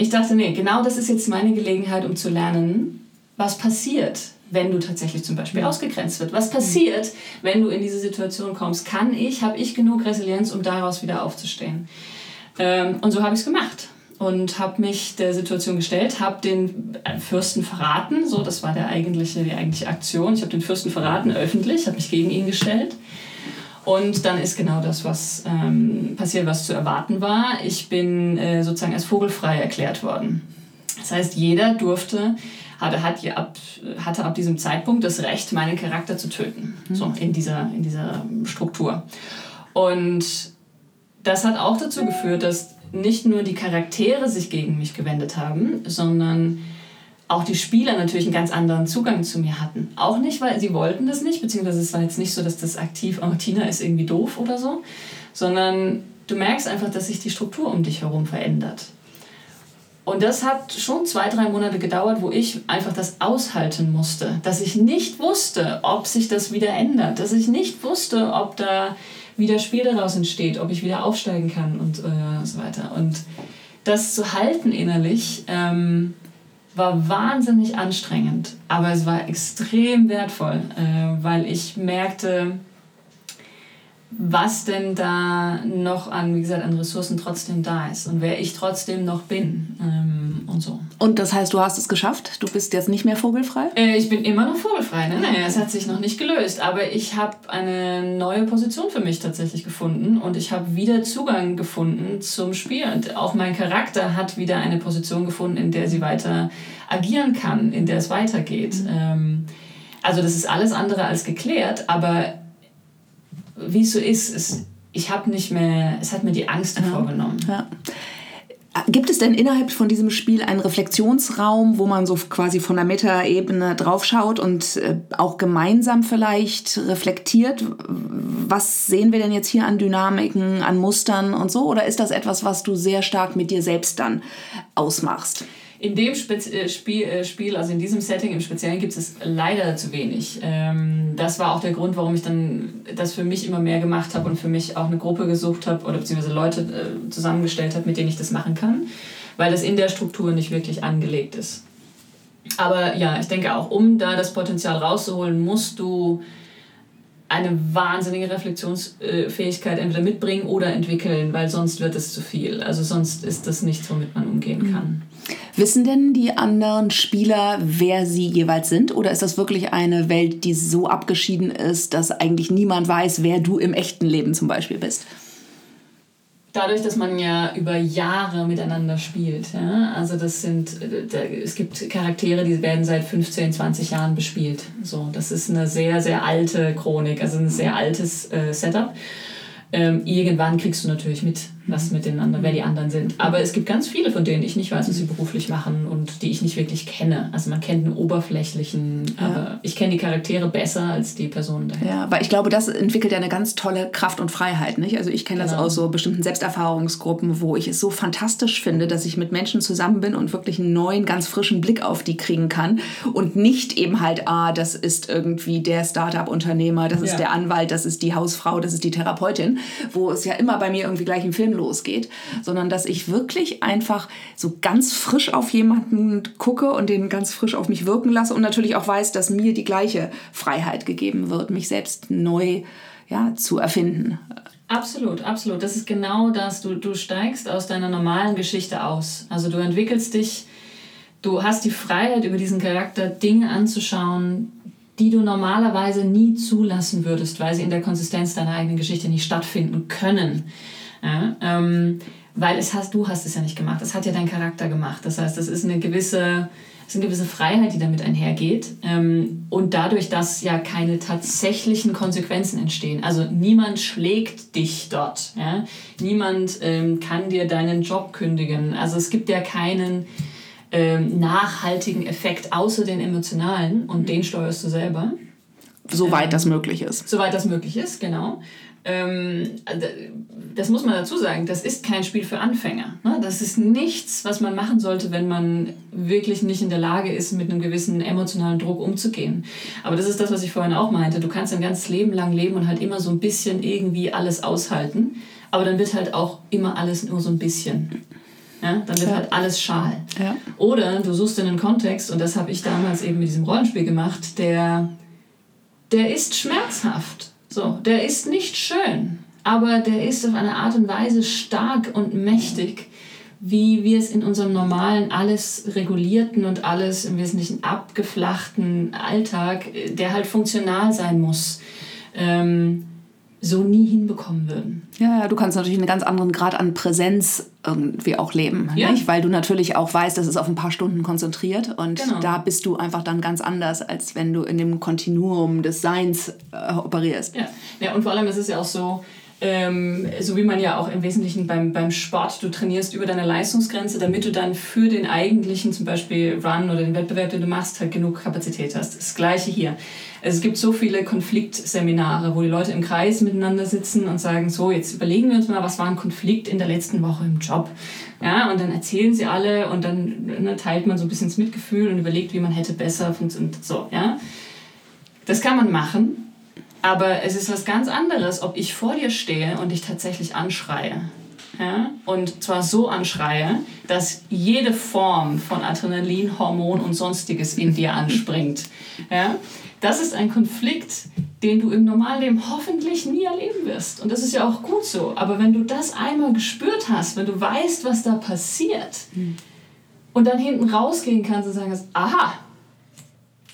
ich dachte, nee, genau das ist jetzt meine Gelegenheit, um zu lernen, was passiert, wenn du tatsächlich zum Beispiel ausgegrenzt wird. Was passiert, wenn du in diese Situation kommst? Kann ich, habe ich genug Resilienz, um daraus wieder aufzustehen? Ähm, und so habe ich es gemacht und habe mich der Situation gestellt, habe den Fürsten verraten, so das war der eigentliche, die eigentliche Aktion. Ich habe den Fürsten verraten öffentlich, habe mich gegen ihn gestellt. Und dann ist genau das, was ähm, passiert, was zu erwarten war. Ich bin äh, sozusagen als vogelfrei erklärt worden. Das heißt, jeder durfte, hatte, hat ab, hatte ab diesem Zeitpunkt das Recht, meinen Charakter zu töten. Mhm. So in dieser, in dieser Struktur. Und das hat auch dazu geführt, dass nicht nur die Charaktere sich gegen mich gewendet haben, sondern auch die Spieler natürlich einen ganz anderen Zugang zu mir hatten. Auch nicht, weil sie wollten das nicht, beziehungsweise es war jetzt nicht so, dass das aktiv, oh, Tina ist irgendwie doof oder so, sondern du merkst einfach, dass sich die Struktur um dich herum verändert. Und das hat schon zwei, drei Monate gedauert, wo ich einfach das aushalten musste, dass ich nicht wusste, ob sich das wieder ändert, dass ich nicht wusste, ob da wieder Spiel daraus entsteht, ob ich wieder aufsteigen kann und äh, so weiter. Und das zu halten innerlich ähm, war wahnsinnig anstrengend, aber es war extrem wertvoll, äh, weil ich merkte, was denn da noch an, wie gesagt, an Ressourcen trotzdem da ist und wer ich trotzdem noch bin ähm, und so. Und das heißt, du hast es geschafft? Du bist jetzt nicht mehr vogelfrei? Äh, ich bin immer noch vogelfrei, ne? Naja, es hat sich noch nicht gelöst, aber ich habe eine neue Position für mich tatsächlich gefunden und ich habe wieder Zugang gefunden zum Spiel und auch mein Charakter hat wieder eine Position gefunden, in der sie weiter agieren kann, in der es weitergeht. Mhm. Ähm, also das ist alles andere als geklärt, aber wie es so ist, es, ich habe nicht mehr, es hat mir die Angst ja. vorgenommen. Ja. Gibt es denn innerhalb von diesem Spiel einen Reflexionsraum, wo man so quasi von der Metaebene draufschaut und äh, auch gemeinsam vielleicht reflektiert? Was sehen wir denn jetzt hier an Dynamiken, an Mustern und so? Oder ist das etwas, was du sehr stark mit dir selbst dann ausmachst? In dem Spez äh, Spiel, äh, Spiel, also in diesem Setting im Speziellen, gibt es leider zu wenig. Ähm, das war auch der Grund, warum ich dann das für mich immer mehr gemacht habe und für mich auch eine Gruppe gesucht habe oder beziehungsweise Leute äh, zusammengestellt habe, mit denen ich das machen kann, weil das in der Struktur nicht wirklich angelegt ist. Aber ja, ich denke auch, um da das Potenzial rauszuholen, musst du eine wahnsinnige Reflexionsfähigkeit entweder mitbringen oder entwickeln, weil sonst wird es zu viel. Also sonst ist das nichts, womit man umgehen kann. Wissen denn die anderen Spieler, wer sie jeweils sind? Oder ist das wirklich eine Welt, die so abgeschieden ist, dass eigentlich niemand weiß, wer du im echten Leben zum Beispiel bist? Dadurch, dass man ja über Jahre miteinander spielt. Ja? Also das sind, äh, es gibt Charaktere, die werden seit 15, 20 Jahren bespielt. So, das ist eine sehr, sehr alte Chronik, also ein sehr altes äh, Setup. Ähm, irgendwann kriegst du natürlich mit, was mit den anderen, wer die anderen sind. Aber es gibt ganz viele, von denen ich nicht weiß, was sie beruflich machen und die ich nicht wirklich kenne. Also man kennt einen oberflächlichen, ja. aber ich kenne die Charaktere besser als die Personen dahinter. Ja, weil ich glaube, das entwickelt ja eine ganz tolle Kraft und Freiheit. Nicht? Also ich kenne genau. das aus so bestimmten Selbsterfahrungsgruppen, wo ich es so fantastisch finde, dass ich mit Menschen zusammen bin und wirklich einen neuen, ganz frischen Blick auf die kriegen kann und nicht eben halt, ah, das ist irgendwie der Startup-Unternehmer, das ist ja. der Anwalt, das ist die Hausfrau, das ist die Therapeutin, wo es ja immer bei mir irgendwie gleich im Film losgeht, sondern dass ich wirklich einfach so ganz frisch auf jemanden gucke und den ganz frisch auf mich wirken lasse und natürlich auch weiß, dass mir die gleiche Freiheit gegeben wird, mich selbst neu ja, zu erfinden. Absolut, absolut. Das ist genau das. Du, du steigst aus deiner normalen Geschichte aus. Also du entwickelst dich, du hast die Freiheit, über diesen Charakter Dinge anzuschauen, die du normalerweise nie zulassen würdest, weil sie in der Konsistenz deiner eigenen Geschichte nicht stattfinden können. Ja, ähm, weil es hast, du hast es ja nicht gemacht, das hat ja dein Charakter gemacht. Das heißt, das ist eine gewisse, ist eine gewisse Freiheit, die damit einhergeht. Ähm, und dadurch, dass ja keine tatsächlichen Konsequenzen entstehen. Also niemand schlägt dich dort. Ja? Niemand ähm, kann dir deinen Job kündigen. Also es gibt ja keinen ähm, nachhaltigen Effekt außer den emotionalen und den steuerst du selber. Soweit ähm, das möglich ist. Soweit das möglich ist, genau. Ähm, das muss man dazu sagen, das ist kein Spiel für Anfänger. Ne? Das ist nichts, was man machen sollte, wenn man wirklich nicht in der Lage ist, mit einem gewissen emotionalen Druck umzugehen. Aber das ist das, was ich vorhin auch meinte. Du kannst dein ganzes Leben lang leben und halt immer so ein bisschen irgendwie alles aushalten. Aber dann wird halt auch immer alles nur so ein bisschen. Ja, dann wird ja. halt alles schal. Ja. Oder du suchst in einen Kontext, und das habe ich damals eben mit diesem Rollenspiel gemacht, der, der ist schmerzhaft. So, der ist nicht schön, aber der ist auf eine Art und Weise stark und mächtig, wie wir es in unserem normalen, alles regulierten und alles im Wesentlichen abgeflachten Alltag, der halt funktional sein muss, ähm, so nie hinbekommen würden. Ja, du kannst natürlich einen ganz anderen Grad an Präsenz irgendwie auch leben, ja. nicht? weil du natürlich auch weißt, dass es auf ein paar Stunden konzentriert und genau. da bist du einfach dann ganz anders, als wenn du in dem Kontinuum des Seins äh, operierst. Ja. ja, und vor allem ist es ja auch so, ähm, so wie man ja auch im Wesentlichen beim, beim Sport, du trainierst über deine Leistungsgrenze, damit du dann für den eigentlichen zum Beispiel Run oder den Wettbewerb, den du machst, halt genug Kapazität hast. Das gleiche hier. Also es gibt so viele Konfliktseminare, wo die Leute im Kreis miteinander sitzen und sagen, so, jetzt überlegen wir uns mal, was war ein Konflikt in der letzten Woche im Job. Ja, und dann erzählen sie alle und dann ne, teilt man so ein bisschen das Mitgefühl und überlegt, wie man hätte besser funktioniert. So, ja. Das kann man machen, aber es ist was ganz anderes, ob ich vor dir stehe und dich tatsächlich anschreie. Ja? Und zwar so anschreie, dass jede Form von Adrenalin, Hormon und sonstiges in dir anspringt. Ja? Das ist ein Konflikt, den du im Normalleben hoffentlich nie erleben wirst. Und das ist ja auch gut so. Aber wenn du das einmal gespürt hast, wenn du weißt, was da passiert, hm. und dann hinten rausgehen kannst und sagen, aha,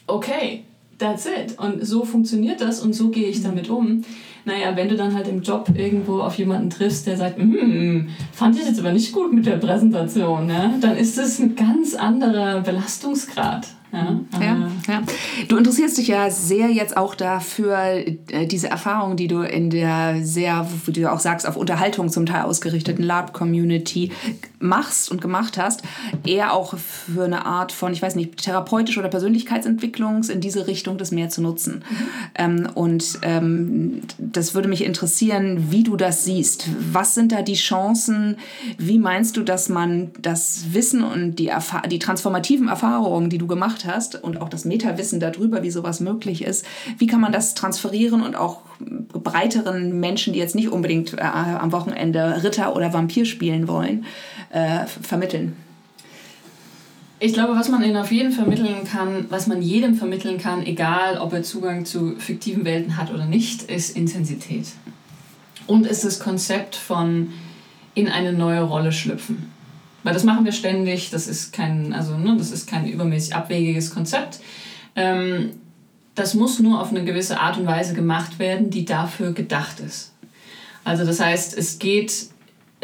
okay, that's it. Und so funktioniert das und so gehe ich damit um. Naja, wenn du dann halt im Job irgendwo auf jemanden triffst, der sagt, hm, fand ich jetzt aber nicht gut mit der Präsentation, ne? dann ist das ein ganz anderer Belastungsgrad. Ja, ja, ja. Du interessierst dich ja sehr jetzt auch dafür, äh, diese Erfahrung, die du in der sehr, wie du auch sagst, auf Unterhaltung zum Teil ausgerichteten LARP-Community machst und gemacht hast, eher auch für eine Art von, ich weiß nicht, therapeutische oder Persönlichkeitsentwicklung in diese Richtung das mehr zu nutzen. Ähm, und ähm, das würde mich interessieren, wie du das siehst. Was sind da die Chancen? Wie meinst du, dass man das Wissen und die, die transformativen Erfahrungen, die du gemacht hast und auch das Metawissen darüber, wie sowas möglich ist, wie kann man das transferieren und auch breiteren Menschen, die jetzt nicht unbedingt äh, am Wochenende Ritter oder Vampir spielen wollen, äh, vermitteln? Ich glaube, was man ihnen auf jeden vermitteln kann, was man jedem vermitteln kann, egal ob er Zugang zu fiktiven Welten hat oder nicht, ist Intensität. Und ist das Konzept von in eine neue Rolle schlüpfen. Weil das machen wir ständig, das ist kein, also, ne, das ist kein übermäßig abwegiges Konzept. Ähm, das muss nur auf eine gewisse Art und Weise gemacht werden, die dafür gedacht ist. Also das heißt, es geht,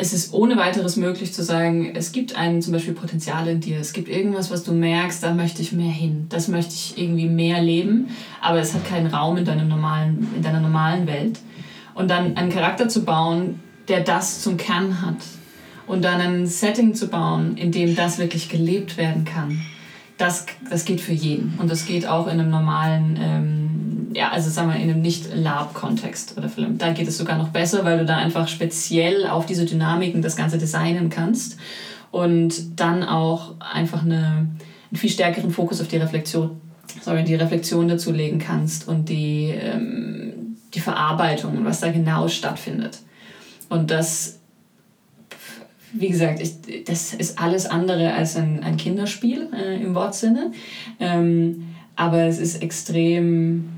es ist ohne weiteres möglich zu sagen, es gibt ein zum Beispiel Potenzial in dir, es gibt irgendwas, was du merkst, da möchte ich mehr hin, das möchte ich irgendwie mehr leben, aber es hat keinen Raum in, deinem normalen, in deiner normalen Welt. Und dann einen Charakter zu bauen, der das zum Kern hat, und dann ein Setting zu bauen, in dem das wirklich gelebt werden kann, das, das geht für jeden. Und das geht auch in einem normalen, ähm, ja, also sagen wir in einem nicht-Lab-Kontext oder Film. Da geht es sogar noch besser, weil du da einfach speziell auf diese Dynamiken das Ganze designen kannst und dann auch einfach eine, einen viel stärkeren Fokus auf die Reflexion, sorry, die Reflexion dazu legen kannst und die, ähm, die Verarbeitung und was da genau stattfindet. Und das wie gesagt, ich, das ist alles andere als ein, ein Kinderspiel äh, im Wortsinne. Ähm, aber es ist extrem,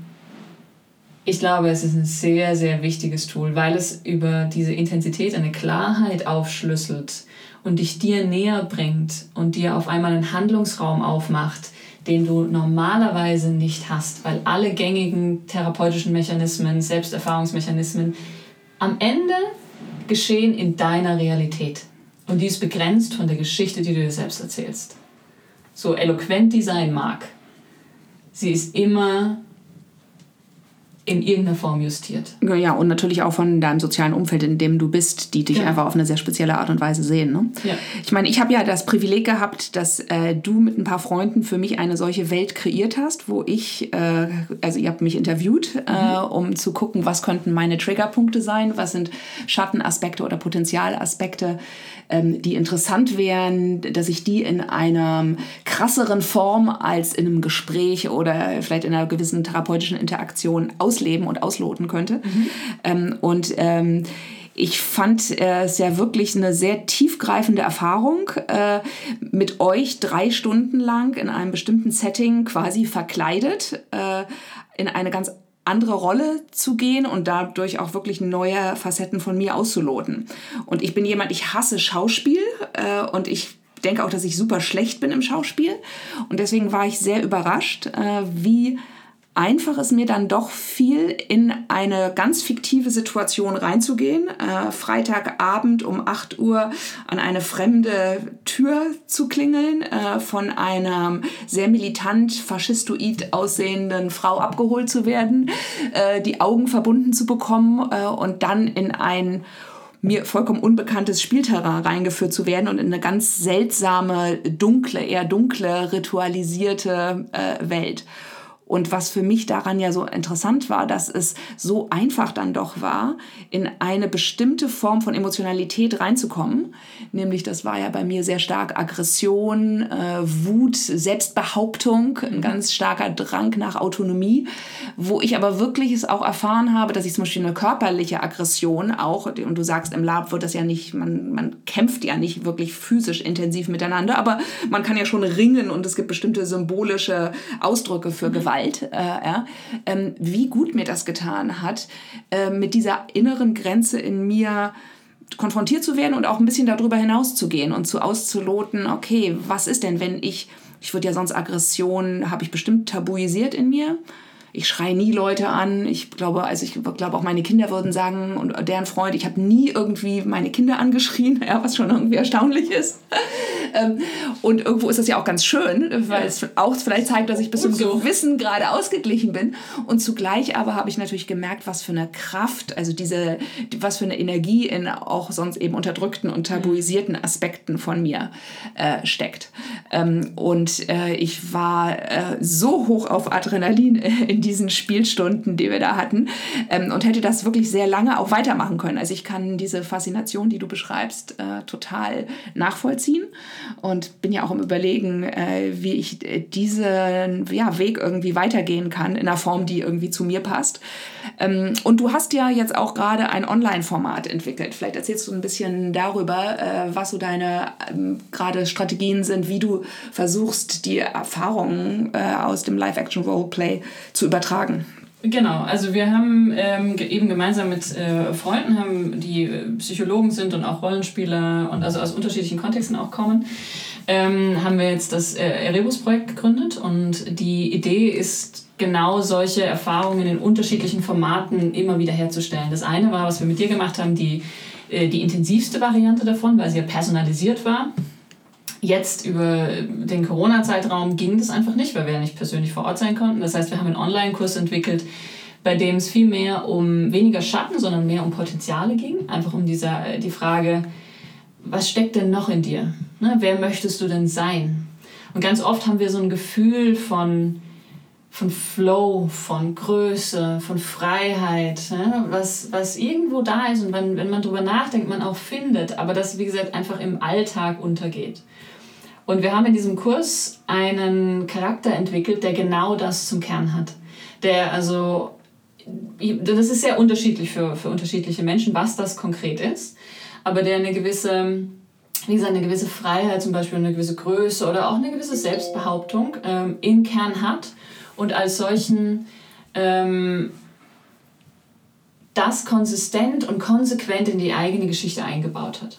ich glaube, es ist ein sehr, sehr wichtiges Tool, weil es über diese Intensität eine Klarheit aufschlüsselt und dich dir näher bringt und dir auf einmal einen Handlungsraum aufmacht, den du normalerweise nicht hast, weil alle gängigen therapeutischen Mechanismen, Selbsterfahrungsmechanismen am Ende geschehen in deiner Realität. Und die ist begrenzt von der Geschichte, die du dir selbst erzählst. So eloquent die sein mag, sie ist immer in irgendeiner Form justiert. Ja, und natürlich auch von deinem sozialen Umfeld, in dem du bist, die dich ja. einfach auf eine sehr spezielle Art und Weise sehen. Ne? Ja. Ich meine, ich habe ja das Privileg gehabt, dass äh, du mit ein paar Freunden für mich eine solche Welt kreiert hast, wo ich, äh, also ihr habt mich interviewt, äh, mhm. äh, um zu gucken, was könnten meine Triggerpunkte sein, was sind Schattenaspekte oder Potenzialaspekte, ähm, die interessant wären, dass ich die in einer krasseren Form als in einem Gespräch oder vielleicht in einer gewissen therapeutischen Interaktion ausleben und ausloten könnte. Mhm. Ähm, und ähm, ich fand äh, es ja wirklich eine sehr tiefgreifende Erfahrung, äh, mit euch drei Stunden lang in einem bestimmten Setting quasi verkleidet äh, in eine ganz andere Rolle zu gehen und dadurch auch wirklich neue Facetten von mir auszuloten. Und ich bin jemand, ich hasse Schauspiel äh, und ich denke auch, dass ich super schlecht bin im Schauspiel. Und deswegen war ich sehr überrascht, äh, wie einfach es mir dann doch fiel, in eine ganz fiktive Situation reinzugehen. Äh, Freitagabend um 8 Uhr an eine fremde Tür zu klingeln, äh, von einer sehr militant faschistoid aussehenden Frau abgeholt zu werden, äh, die Augen verbunden zu bekommen äh, und dann in ein mir vollkommen unbekanntes Spielterrain reingeführt zu werden und in eine ganz seltsame, dunkle, eher dunkle, ritualisierte äh, Welt. Und was für mich daran ja so interessant war, dass es so einfach dann doch war, in eine bestimmte Form von Emotionalität reinzukommen. Nämlich, das war ja bei mir sehr stark Aggression, äh, Wut, Selbstbehauptung, ein ganz starker Drang nach Autonomie, wo ich aber wirklich es auch erfahren habe, dass ich zum Beispiel eine körperliche Aggression auch, und du sagst, im Lab wird das ja nicht, man, man kämpft ja nicht wirklich physisch intensiv miteinander, aber man kann ja schon ringen und es gibt bestimmte symbolische Ausdrücke für Gewalt. Gewalt, äh, ja, ähm, wie gut mir das getan hat, äh, mit dieser inneren Grenze in mir konfrontiert zu werden und auch ein bisschen darüber hinaus zu gehen und zu auszuloten, okay, was ist denn, wenn ich, ich würde ja sonst Aggression, habe ich bestimmt tabuisiert in mir, ich schreie nie Leute an. Ich glaube, also ich glaube auch meine Kinder würden sagen und deren Freund, ich habe nie irgendwie meine Kinder angeschrien, ja, was schon irgendwie erstaunlich ist. Ähm, und irgendwo ist das ja auch ganz schön, weil ja. es auch vielleicht zeigt, dass ich bis zum so. Gewissen gerade ausgeglichen bin. Und zugleich aber habe ich natürlich gemerkt, was für eine Kraft, also diese, was für eine Energie in auch sonst eben unterdrückten und tabuisierten Aspekten von mir äh, steckt. Ähm, und äh, ich war äh, so hoch auf Adrenalin in diesen Spielstunden, die wir da hatten, ähm, und hätte das wirklich sehr lange auch weitermachen können. Also ich kann diese Faszination, die du beschreibst, äh, total nachvollziehen und bin ja auch im Überlegen, äh, wie ich äh, diesen ja, Weg irgendwie weitergehen kann in einer Form, die irgendwie zu mir passt. Ähm, und du hast ja jetzt auch gerade ein Online-Format entwickelt. Vielleicht erzählst du ein bisschen darüber, äh, was so deine ähm, gerade Strategien sind, wie du versuchst, die Erfahrungen äh, aus dem Live-Action-Roleplay zu übertragen. Genau, also wir haben ähm, eben gemeinsam mit äh, Freunden, haben, die äh, Psychologen sind und auch Rollenspieler und also aus unterschiedlichen Kontexten auch kommen, ähm, haben wir jetzt das äh, Erebus-Projekt gegründet und die Idee ist genau solche Erfahrungen in unterschiedlichen Formaten immer wieder herzustellen. Das eine war, was wir mit dir gemacht haben, die, äh, die intensivste Variante davon, weil sie ja personalisiert war. Jetzt über den Corona-Zeitraum ging das einfach nicht, weil wir ja nicht persönlich vor Ort sein konnten. Das heißt, wir haben einen Online-Kurs entwickelt, bei dem es viel mehr um weniger Schatten, sondern mehr um Potenziale ging. Einfach um dieser, die Frage, was steckt denn noch in dir? Ne, wer möchtest du denn sein? Und ganz oft haben wir so ein Gefühl von, von Flow, von Größe, von Freiheit, ne? was, was irgendwo da ist und wenn, wenn man drüber nachdenkt, man auch findet, aber das, wie gesagt, einfach im Alltag untergeht. Und wir haben in diesem Kurs einen Charakter entwickelt, der genau das zum Kern hat. Der also, das ist sehr unterschiedlich für, für unterschiedliche Menschen, was das konkret ist, aber der eine gewisse, wie gesagt, eine gewisse Freiheit, zum Beispiel eine gewisse Größe oder auch eine gewisse Selbstbehauptung ähm, im Kern hat und als solchen ähm, das konsistent und konsequent in die eigene Geschichte eingebaut hat.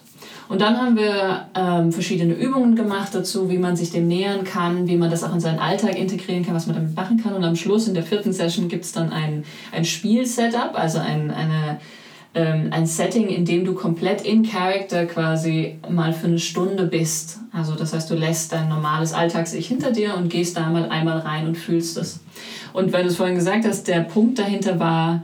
Und dann haben wir ähm, verschiedene Übungen gemacht dazu, wie man sich dem nähern kann, wie man das auch in seinen Alltag integrieren kann, was man damit machen kann. Und am Schluss in der vierten Session gibt es dann ein, ein Spiel-Setup, also ein, eine, ähm, ein Setting, in dem du komplett in Character quasi mal für eine Stunde bist. Also das heißt, du lässt dein normales Alltags-Ich hinter dir und gehst da mal einmal rein und fühlst es. Und weil du es vorhin gesagt hast, der Punkt dahinter war,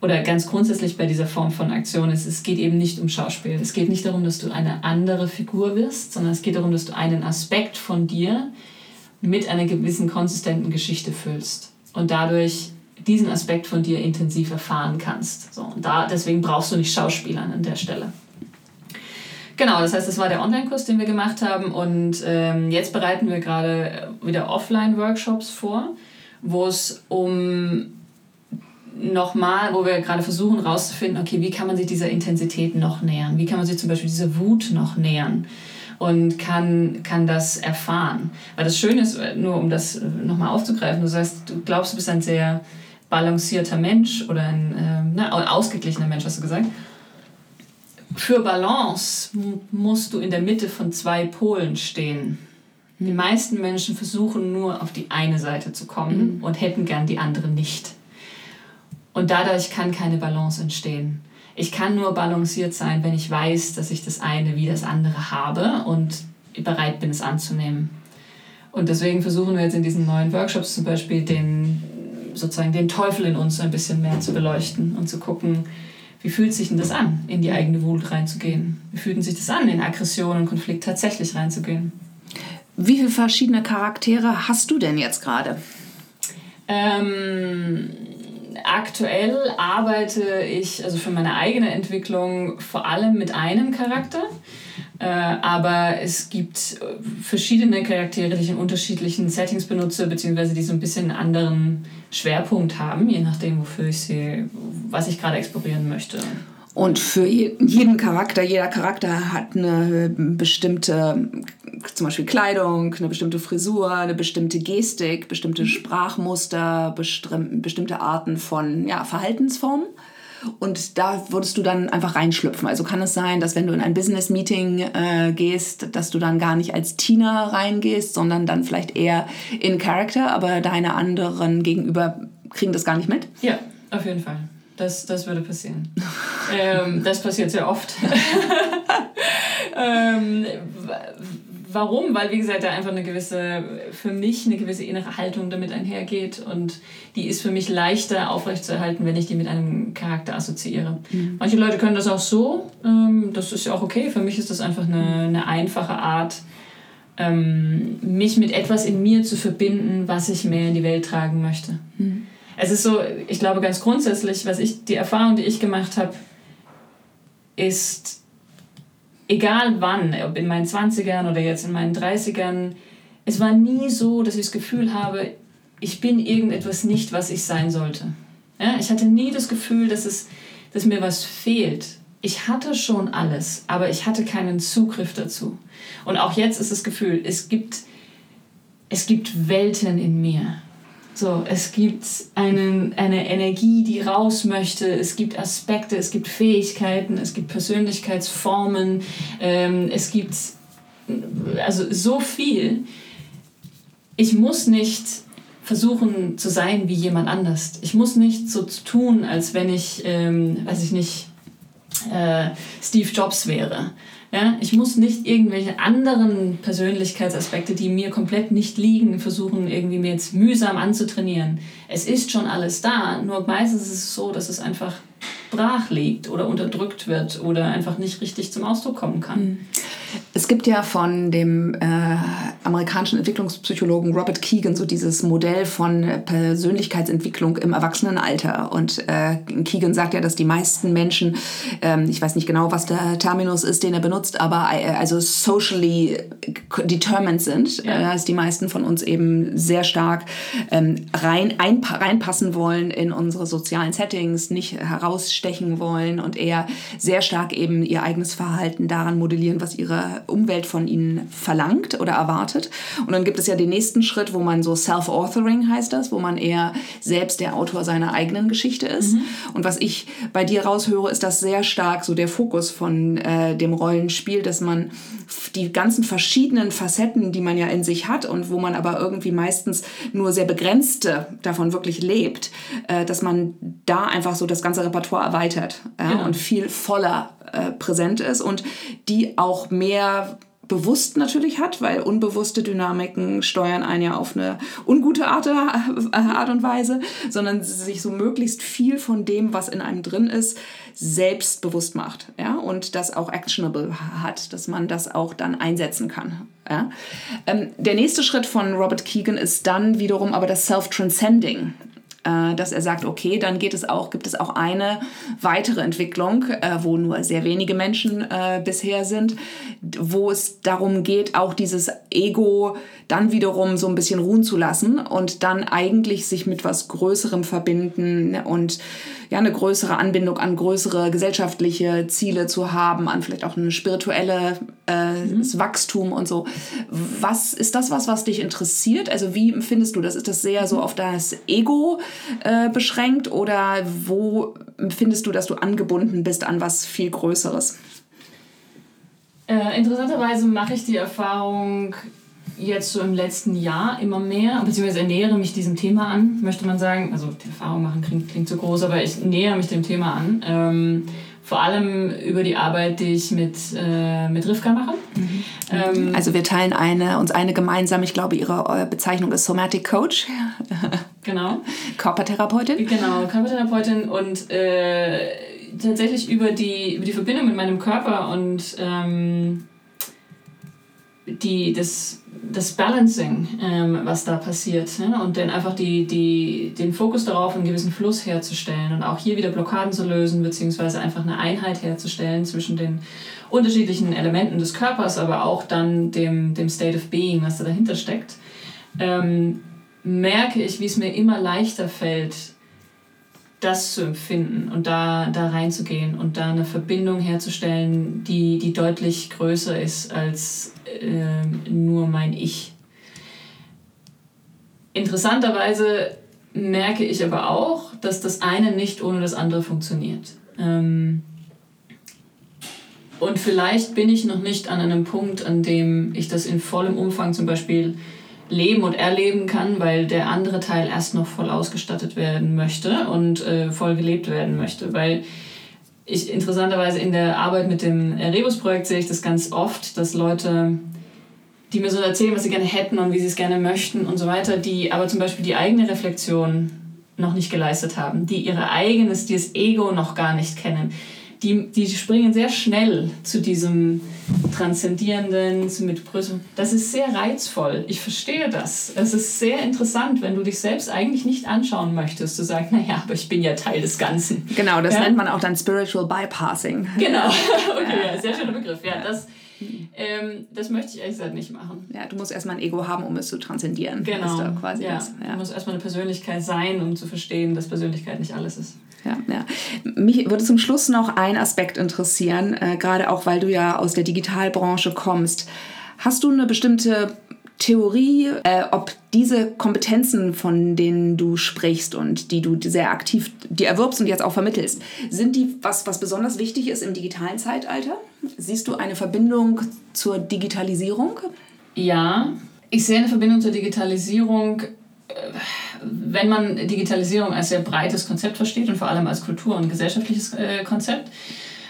oder ganz grundsätzlich bei dieser Form von Aktion ist, es geht eben nicht um Schauspiel. Es geht nicht darum, dass du eine andere Figur wirst, sondern es geht darum, dass du einen Aspekt von dir mit einer gewissen konsistenten Geschichte füllst und dadurch diesen Aspekt von dir intensiv erfahren kannst. So, und da, deswegen brauchst du nicht Schauspielern an der Stelle. Genau, das heißt, das war der Online-Kurs, den wir gemacht haben und ähm, jetzt bereiten wir gerade wieder Offline-Workshops vor, wo es um nochmal, wo wir gerade versuchen herauszufinden, okay, wie kann man sich dieser Intensität noch nähern? Wie kann man sich zum Beispiel dieser Wut noch nähern? Und kann, kann das erfahren. Weil das Schöne ist, nur um das nochmal aufzugreifen, du sagst, du glaubst, du bist ein sehr balancierter Mensch oder ein äh, ne, ausgeglichener Mensch, hast du gesagt. Für Balance musst du in der Mitte von zwei Polen stehen. Die meisten Menschen versuchen nur auf die eine Seite zu kommen mhm. und hätten gern die andere nicht. Und dadurch kann keine Balance entstehen. Ich kann nur balanciert sein, wenn ich weiß, dass ich das eine wie das andere habe und bereit bin, es anzunehmen. Und deswegen versuchen wir jetzt in diesen neuen Workshops zum Beispiel den, sozusagen den Teufel in uns ein bisschen mehr zu beleuchten und zu gucken, wie fühlt sich denn das an, in die eigene Wut reinzugehen? Wie fühlt sich das an, in Aggression und Konflikt tatsächlich reinzugehen? Wie viele verschiedene Charaktere hast du denn jetzt gerade? Ähm, aktuell arbeite ich also für meine eigene Entwicklung vor allem mit einem Charakter. Äh, aber es gibt verschiedene Charaktere, die ich in unterschiedlichen Settings benutze, beziehungsweise die so ein bisschen einen anderen Schwerpunkt haben, je nachdem, wofür ich sie, was ich gerade explorieren möchte. Und für jeden Charakter, jeder Charakter hat eine bestimmte, zum Beispiel Kleidung, eine bestimmte Frisur, eine bestimmte Gestik, bestimmte mhm. Sprachmuster, bestimmte Arten von ja, Verhaltensformen. Und da würdest du dann einfach reinschlüpfen. Also kann es sein, dass wenn du in ein Business-Meeting äh, gehst, dass du dann gar nicht als Tina reingehst, sondern dann vielleicht eher in Character, aber deine anderen gegenüber kriegen das gar nicht mit? Ja, auf jeden Fall. Das, das würde passieren. ähm, das passiert sehr oft. ähm, warum? Weil, wie gesagt, da einfach eine gewisse, für mich eine gewisse innere Haltung damit einhergeht und die ist für mich leichter aufrechtzuerhalten, wenn ich die mit einem Charakter assoziiere. Mhm. Manche Leute können das auch so, ähm, das ist ja auch okay. Für mich ist das einfach eine, eine einfache Art, ähm, mich mit etwas in mir zu verbinden, was ich mehr in die Welt tragen möchte. Mhm es ist so, ich glaube ganz grundsätzlich, was ich, die Erfahrung, die ich gemacht habe, ist, egal wann, ob in meinen 20ern oder jetzt in meinen 30ern, es war nie so, dass ich das Gefühl habe, ich bin irgendetwas nicht, was ich sein sollte. Ja, ich hatte nie das Gefühl, dass, es, dass mir was fehlt. Ich hatte schon alles, aber ich hatte keinen Zugriff dazu. Und auch jetzt ist das Gefühl, es gibt, es gibt Welten in mir. So, es gibt einen, eine Energie, die raus möchte. Es gibt Aspekte, es gibt Fähigkeiten, es gibt Persönlichkeitsformen. Ähm, es gibt also so viel. Ich muss nicht versuchen zu sein wie jemand anders. Ich muss nicht so tun, als wenn ich, ähm, weiß ich nicht, äh, Steve Jobs wäre. Ja, ich muss nicht irgendwelche anderen Persönlichkeitsaspekte, die mir komplett nicht liegen, versuchen irgendwie mir jetzt mühsam anzutrainieren. Es ist schon alles da, nur meistens ist es so, dass es einfach brach liegt oder unterdrückt wird oder einfach nicht richtig zum Ausdruck kommen kann. Es gibt ja von dem äh, amerikanischen Entwicklungspsychologen Robert Keegan so dieses Modell von Persönlichkeitsentwicklung im Erwachsenenalter. Und äh, Keegan sagt ja, dass die meisten Menschen, ähm, ich weiß nicht genau, was der Terminus ist, den er benutzt, aber äh, also socially determined sind, ja. äh, dass die meisten von uns eben sehr stark ähm, rein, ein, reinpassen wollen in unsere sozialen Settings, nicht herausstechen wollen und eher sehr stark eben ihr eigenes Verhalten daran modellieren, was ihre Umwelt von ihnen verlangt oder erwartet. Und dann gibt es ja den nächsten Schritt, wo man so Self-Authoring heißt das, wo man eher selbst der Autor seiner eigenen Geschichte ist. Mhm. Und was ich bei dir raushöre, ist das sehr stark so der Fokus von äh, dem Rollenspiel, dass man die ganzen verschiedenen Facetten, die man ja in sich hat und wo man aber irgendwie meistens nur sehr begrenzte davon wirklich lebt, äh, dass man da einfach so das ganze Repertoire erweitert ja, genau. und viel voller äh, präsent ist und die auch mehr bewusst natürlich hat, weil unbewusste Dynamiken steuern einen ja auf eine ungute Art, äh, Art und Weise, sondern sich so möglichst viel von dem, was in einem drin ist, selbst bewusst macht ja? und das auch actionable hat, dass man das auch dann einsetzen kann. Ja? Ähm, der nächste Schritt von Robert Keegan ist dann wiederum aber das Self-Transcending dass er sagt, okay, dann geht es auch, gibt es auch eine weitere Entwicklung, äh, wo nur sehr wenige Menschen äh, bisher sind, wo es darum geht, auch dieses Ego dann wiederum so ein bisschen ruhen zu lassen und dann eigentlich sich mit was Größerem verbinden und ja, eine größere Anbindung an größere gesellschaftliche Ziele zu haben, an vielleicht auch ein spirituelles äh, mhm. Wachstum und so. Was ist das was, was dich interessiert? Also wie empfindest du das? Ist das sehr so auf das Ego äh, beschränkt oder wo findest du, dass du angebunden bist an was viel Größeres? Äh, interessanterweise mache ich die Erfahrung, jetzt so im letzten Jahr immer mehr, beziehungsweise ernähre mich diesem Thema an, möchte man sagen. Also die Erfahrung machen klingt, klingt so groß, aber ich nähere mich dem Thema an. Ähm, vor allem über die Arbeit, die ich mit, äh, mit Rivka mache. Mhm. Ähm, also wir teilen eine, uns eine gemeinsam, ich glaube, ihre Bezeichnung ist Somatic Coach. Genau. Körpertherapeutin. Genau, Körpertherapeutin und äh, tatsächlich über die, über die Verbindung mit meinem Körper und ähm, die, das, das Balancing, ähm, was da passiert. Ne? Und dann einfach die, die, den Fokus darauf, einen gewissen Fluss herzustellen und auch hier wieder Blockaden zu lösen, beziehungsweise einfach eine Einheit herzustellen zwischen den unterschiedlichen Elementen des Körpers, aber auch dann dem, dem State of Being, was da dahinter steckt, ähm, merke ich, wie es mir immer leichter fällt, das zu empfinden und da, da reinzugehen und da eine Verbindung herzustellen, die, die deutlich größer ist als äh, nur mein Ich. Interessanterweise merke ich aber auch, dass das eine nicht ohne das andere funktioniert. Ähm, und vielleicht bin ich noch nicht an einem Punkt, an dem ich das in vollem Umfang zum Beispiel leben und erleben kann, weil der andere Teil erst noch voll ausgestattet werden möchte und äh, voll gelebt werden möchte. Weil ich interessanterweise in der Arbeit mit dem Rebus-Projekt sehe ich das ganz oft, dass Leute, die mir so erzählen, was sie gerne hätten und wie sie es gerne möchten und so weiter, die aber zum Beispiel die eigene Reflexion noch nicht geleistet haben, die ihre eigenes, die Ego noch gar nicht kennen, die, die springen sehr schnell zu diesem Transzendierenden, mit Größe. Das ist sehr reizvoll. Ich verstehe das. Es ist sehr interessant, wenn du dich selbst eigentlich nicht anschauen möchtest, zu sagen, naja, aber ich bin ja Teil des Ganzen. Genau, das ja? nennt man auch dann Spiritual Bypassing. Genau, okay, ja, sehr schöner Begriff. Ja, das, ähm, das möchte ich ehrlich gesagt nicht machen. Ja, du musst erstmal ein Ego haben, um es zu transzendieren. Genau. quasi ja. Das, ja. Du musst erstmal eine Persönlichkeit sein, um zu verstehen, dass Persönlichkeit nicht alles ist. Ja, ja. Mich würde zum Schluss noch ein Aspekt interessieren, äh, gerade auch weil du ja aus der Digitalbranche kommst. Hast du eine bestimmte Theorie, äh, ob diese Kompetenzen, von denen du sprichst und die du sehr aktiv, die erwirbst und jetzt auch vermittelst, sind die was, was besonders wichtig ist im digitalen Zeitalter? Siehst du eine Verbindung zur Digitalisierung? Ja, ich sehe eine Verbindung zur Digitalisierung. Äh, wenn man Digitalisierung als sehr breites Konzept versteht und vor allem als Kultur- und gesellschaftliches äh, Konzept,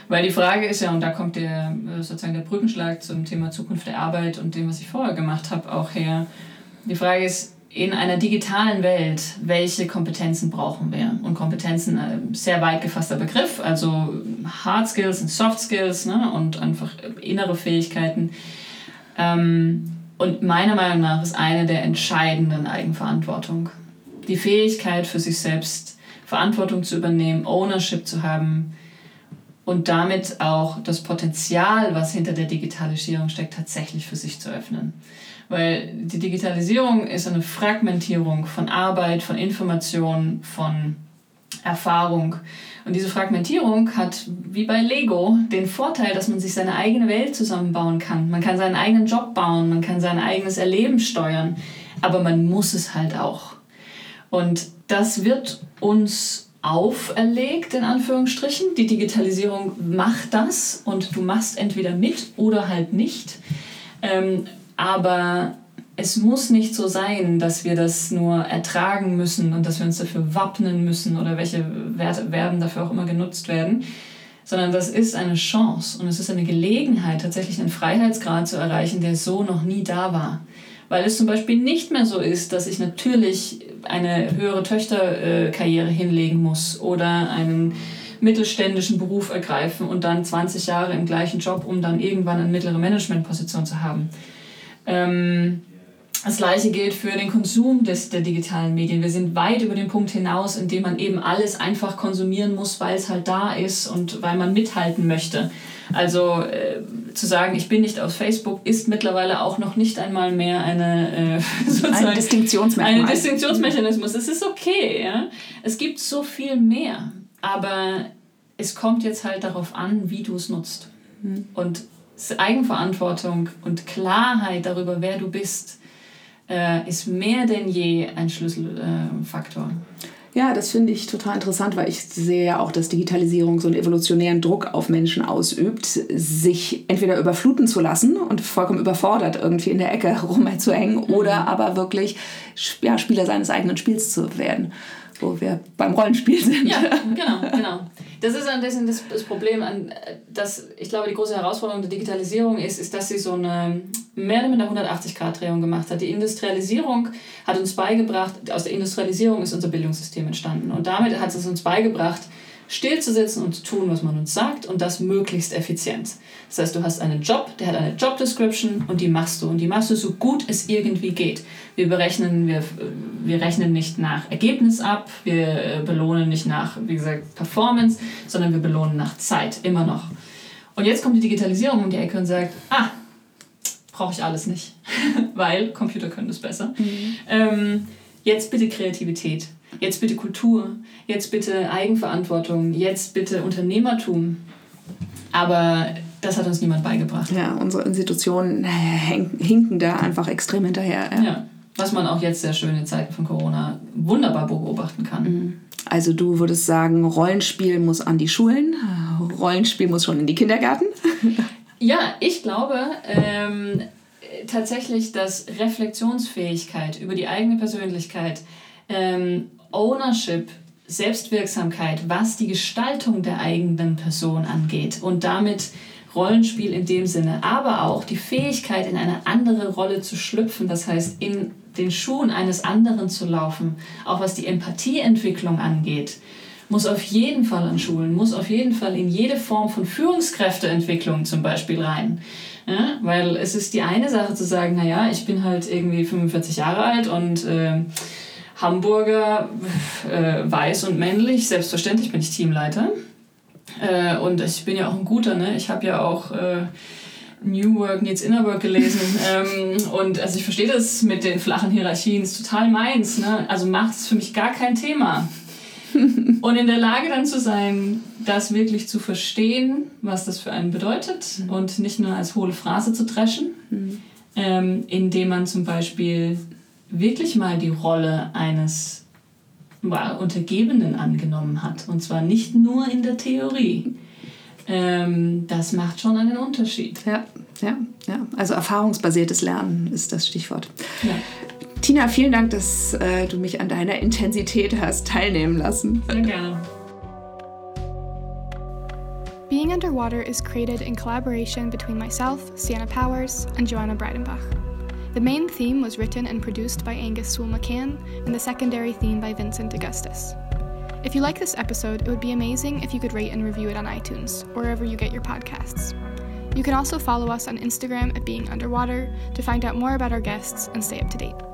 weil die Frage ist ja, und da kommt der, äh, sozusagen der Brückenschlag zum Thema Zukunft der Arbeit und dem, was ich vorher gemacht habe, auch her. Die Frage ist, in einer digitalen Welt, welche Kompetenzen brauchen wir? Und Kompetenzen, ein äh, sehr weit gefasster Begriff, also Hard Skills und Soft Skills ne? und einfach innere Fähigkeiten. Ähm, und meiner Meinung nach ist eine der entscheidenden Eigenverantwortung. Die Fähigkeit für sich selbst Verantwortung zu übernehmen, Ownership zu haben, und damit auch das Potenzial, was hinter der Digitalisierung steckt, tatsächlich für sich zu öffnen. Weil die Digitalisierung ist eine Fragmentierung von Arbeit, von Informationen, von Erfahrung. Und diese Fragmentierung hat, wie bei Lego, den Vorteil, dass man sich seine eigene Welt zusammenbauen kann. Man kann seinen eigenen Job bauen, man kann sein eigenes Erleben steuern, aber man muss es halt auch. Und das wird uns auferlegt, in Anführungsstrichen. Die Digitalisierung macht das und du machst entweder mit oder halt nicht. Ähm, aber es muss nicht so sein, dass wir das nur ertragen müssen und dass wir uns dafür wappnen müssen oder welche Verben dafür auch immer genutzt werden, sondern das ist eine Chance und es ist eine Gelegenheit, tatsächlich einen Freiheitsgrad zu erreichen, der so noch nie da war. Weil es zum Beispiel nicht mehr so ist, dass ich natürlich eine höhere Töchterkarriere hinlegen muss oder einen mittelständischen Beruf ergreifen und dann 20 Jahre im gleichen Job, um dann irgendwann eine mittlere Managementposition zu haben. Ähm, das gleiche gilt für den Konsum des, der digitalen Medien. Wir sind weit über den Punkt hinaus, in dem man eben alles einfach konsumieren muss, weil es halt da ist und weil man mithalten möchte. Also äh, zu sagen, ich bin nicht auf Facebook, ist mittlerweile auch noch nicht einmal mehr eine, äh, ein Distinktionsmerkmal. Ein Distinktionsmechanismus. Es ist okay. Ja? Es gibt so viel mehr, aber es kommt jetzt halt darauf an, wie du es nutzt. Mhm. Und Eigenverantwortung und Klarheit darüber, wer du bist, äh, ist mehr denn je ein Schlüsselfaktor. Ja, das finde ich total interessant, weil ich sehe ja auch, dass Digitalisierung so einen evolutionären Druck auf Menschen ausübt, sich entweder überfluten zu lassen und vollkommen überfordert irgendwie in der Ecke rumzuhängen mhm. oder aber wirklich ja, Spieler seines eigenen Spiels zu werden wo wir beim Rollenspiel sind. Ja, genau, genau. Das ist ein bisschen das, das Problem, an, dass ich glaube, die große Herausforderung der Digitalisierung ist, ist, dass sie so eine mehr oder minder 180-Grad-Drehung gemacht hat. Die Industrialisierung hat uns beigebracht, aus der Industrialisierung ist unser Bildungssystem entstanden. Und damit hat es uns beigebracht, stillzusitzen und zu tun, was man uns sagt und das möglichst effizient. Das heißt, du hast einen Job, der hat eine Job Description und die machst du und die machst du so gut es irgendwie geht. Wir berechnen, wir, wir rechnen nicht nach Ergebnis ab, wir äh, belohnen nicht nach, wie gesagt, Performance, sondern wir belohnen nach Zeit, immer noch. Und jetzt kommt die Digitalisierung um die Ecke und sagt, ah, brauche ich alles nicht, weil Computer können das besser. Mhm. Ähm, jetzt bitte Kreativität Jetzt bitte Kultur, jetzt bitte Eigenverantwortung, jetzt bitte Unternehmertum. Aber das hat uns niemand beigebracht. Ja, unsere Institutionen hinken da einfach extrem hinterher. Ja. ja. was man auch jetzt sehr schön in Zeiten von Corona wunderbar beobachten kann. Mhm. Also du würdest sagen, Rollenspiel muss an die Schulen, Rollenspiel muss schon in die Kindergärten? ja, ich glaube ähm, tatsächlich, dass Reflexionsfähigkeit über die eigene Persönlichkeit ähm, Ownership, Selbstwirksamkeit, was die Gestaltung der eigenen Person angeht und damit Rollenspiel in dem Sinne, aber auch die Fähigkeit, in eine andere Rolle zu schlüpfen, das heißt in den Schuhen eines anderen zu laufen, auch was die Empathieentwicklung angeht, muss auf jeden Fall an Schulen, muss auf jeden Fall in jede Form von Führungskräfteentwicklung zum Beispiel rein. Ja, weil es ist die eine Sache zu sagen, naja, ich bin halt irgendwie 45 Jahre alt und äh, Hamburger, äh, weiß und männlich. Selbstverständlich bin ich Teamleiter. Äh, und ich bin ja auch ein guter, ne? Ich habe ja auch äh, New Work Needs Inner Work gelesen. ähm, und also ich verstehe das mit den flachen Hierarchien, ist total meins. Ne? Also macht es für mich gar kein Thema. und in der Lage dann zu sein, das wirklich zu verstehen, was das für einen bedeutet mhm. und nicht nur als hohle Phrase zu dreschen, mhm. ähm, indem man zum Beispiel wirklich mal die Rolle eines Untergebenen angenommen hat. Und zwar nicht nur in der Theorie. Ähm, das macht schon einen Unterschied. Ja, ja, ja. Also erfahrungsbasiertes Lernen ist das Stichwort. Ja. Tina, vielen Dank, dass äh, du mich an deiner Intensität hast teilnehmen lassen. Sehr gerne. Being Underwater is created in collaboration between myself, Sienna Powers, and Joanna Breidenbach. The main theme was written and produced by Angus Sewell McCann, and the secondary theme by Vincent Augustus. If you like this episode, it would be amazing if you could rate and review it on iTunes, or wherever you get your podcasts. You can also follow us on Instagram at Being Underwater to find out more about our guests and stay up to date.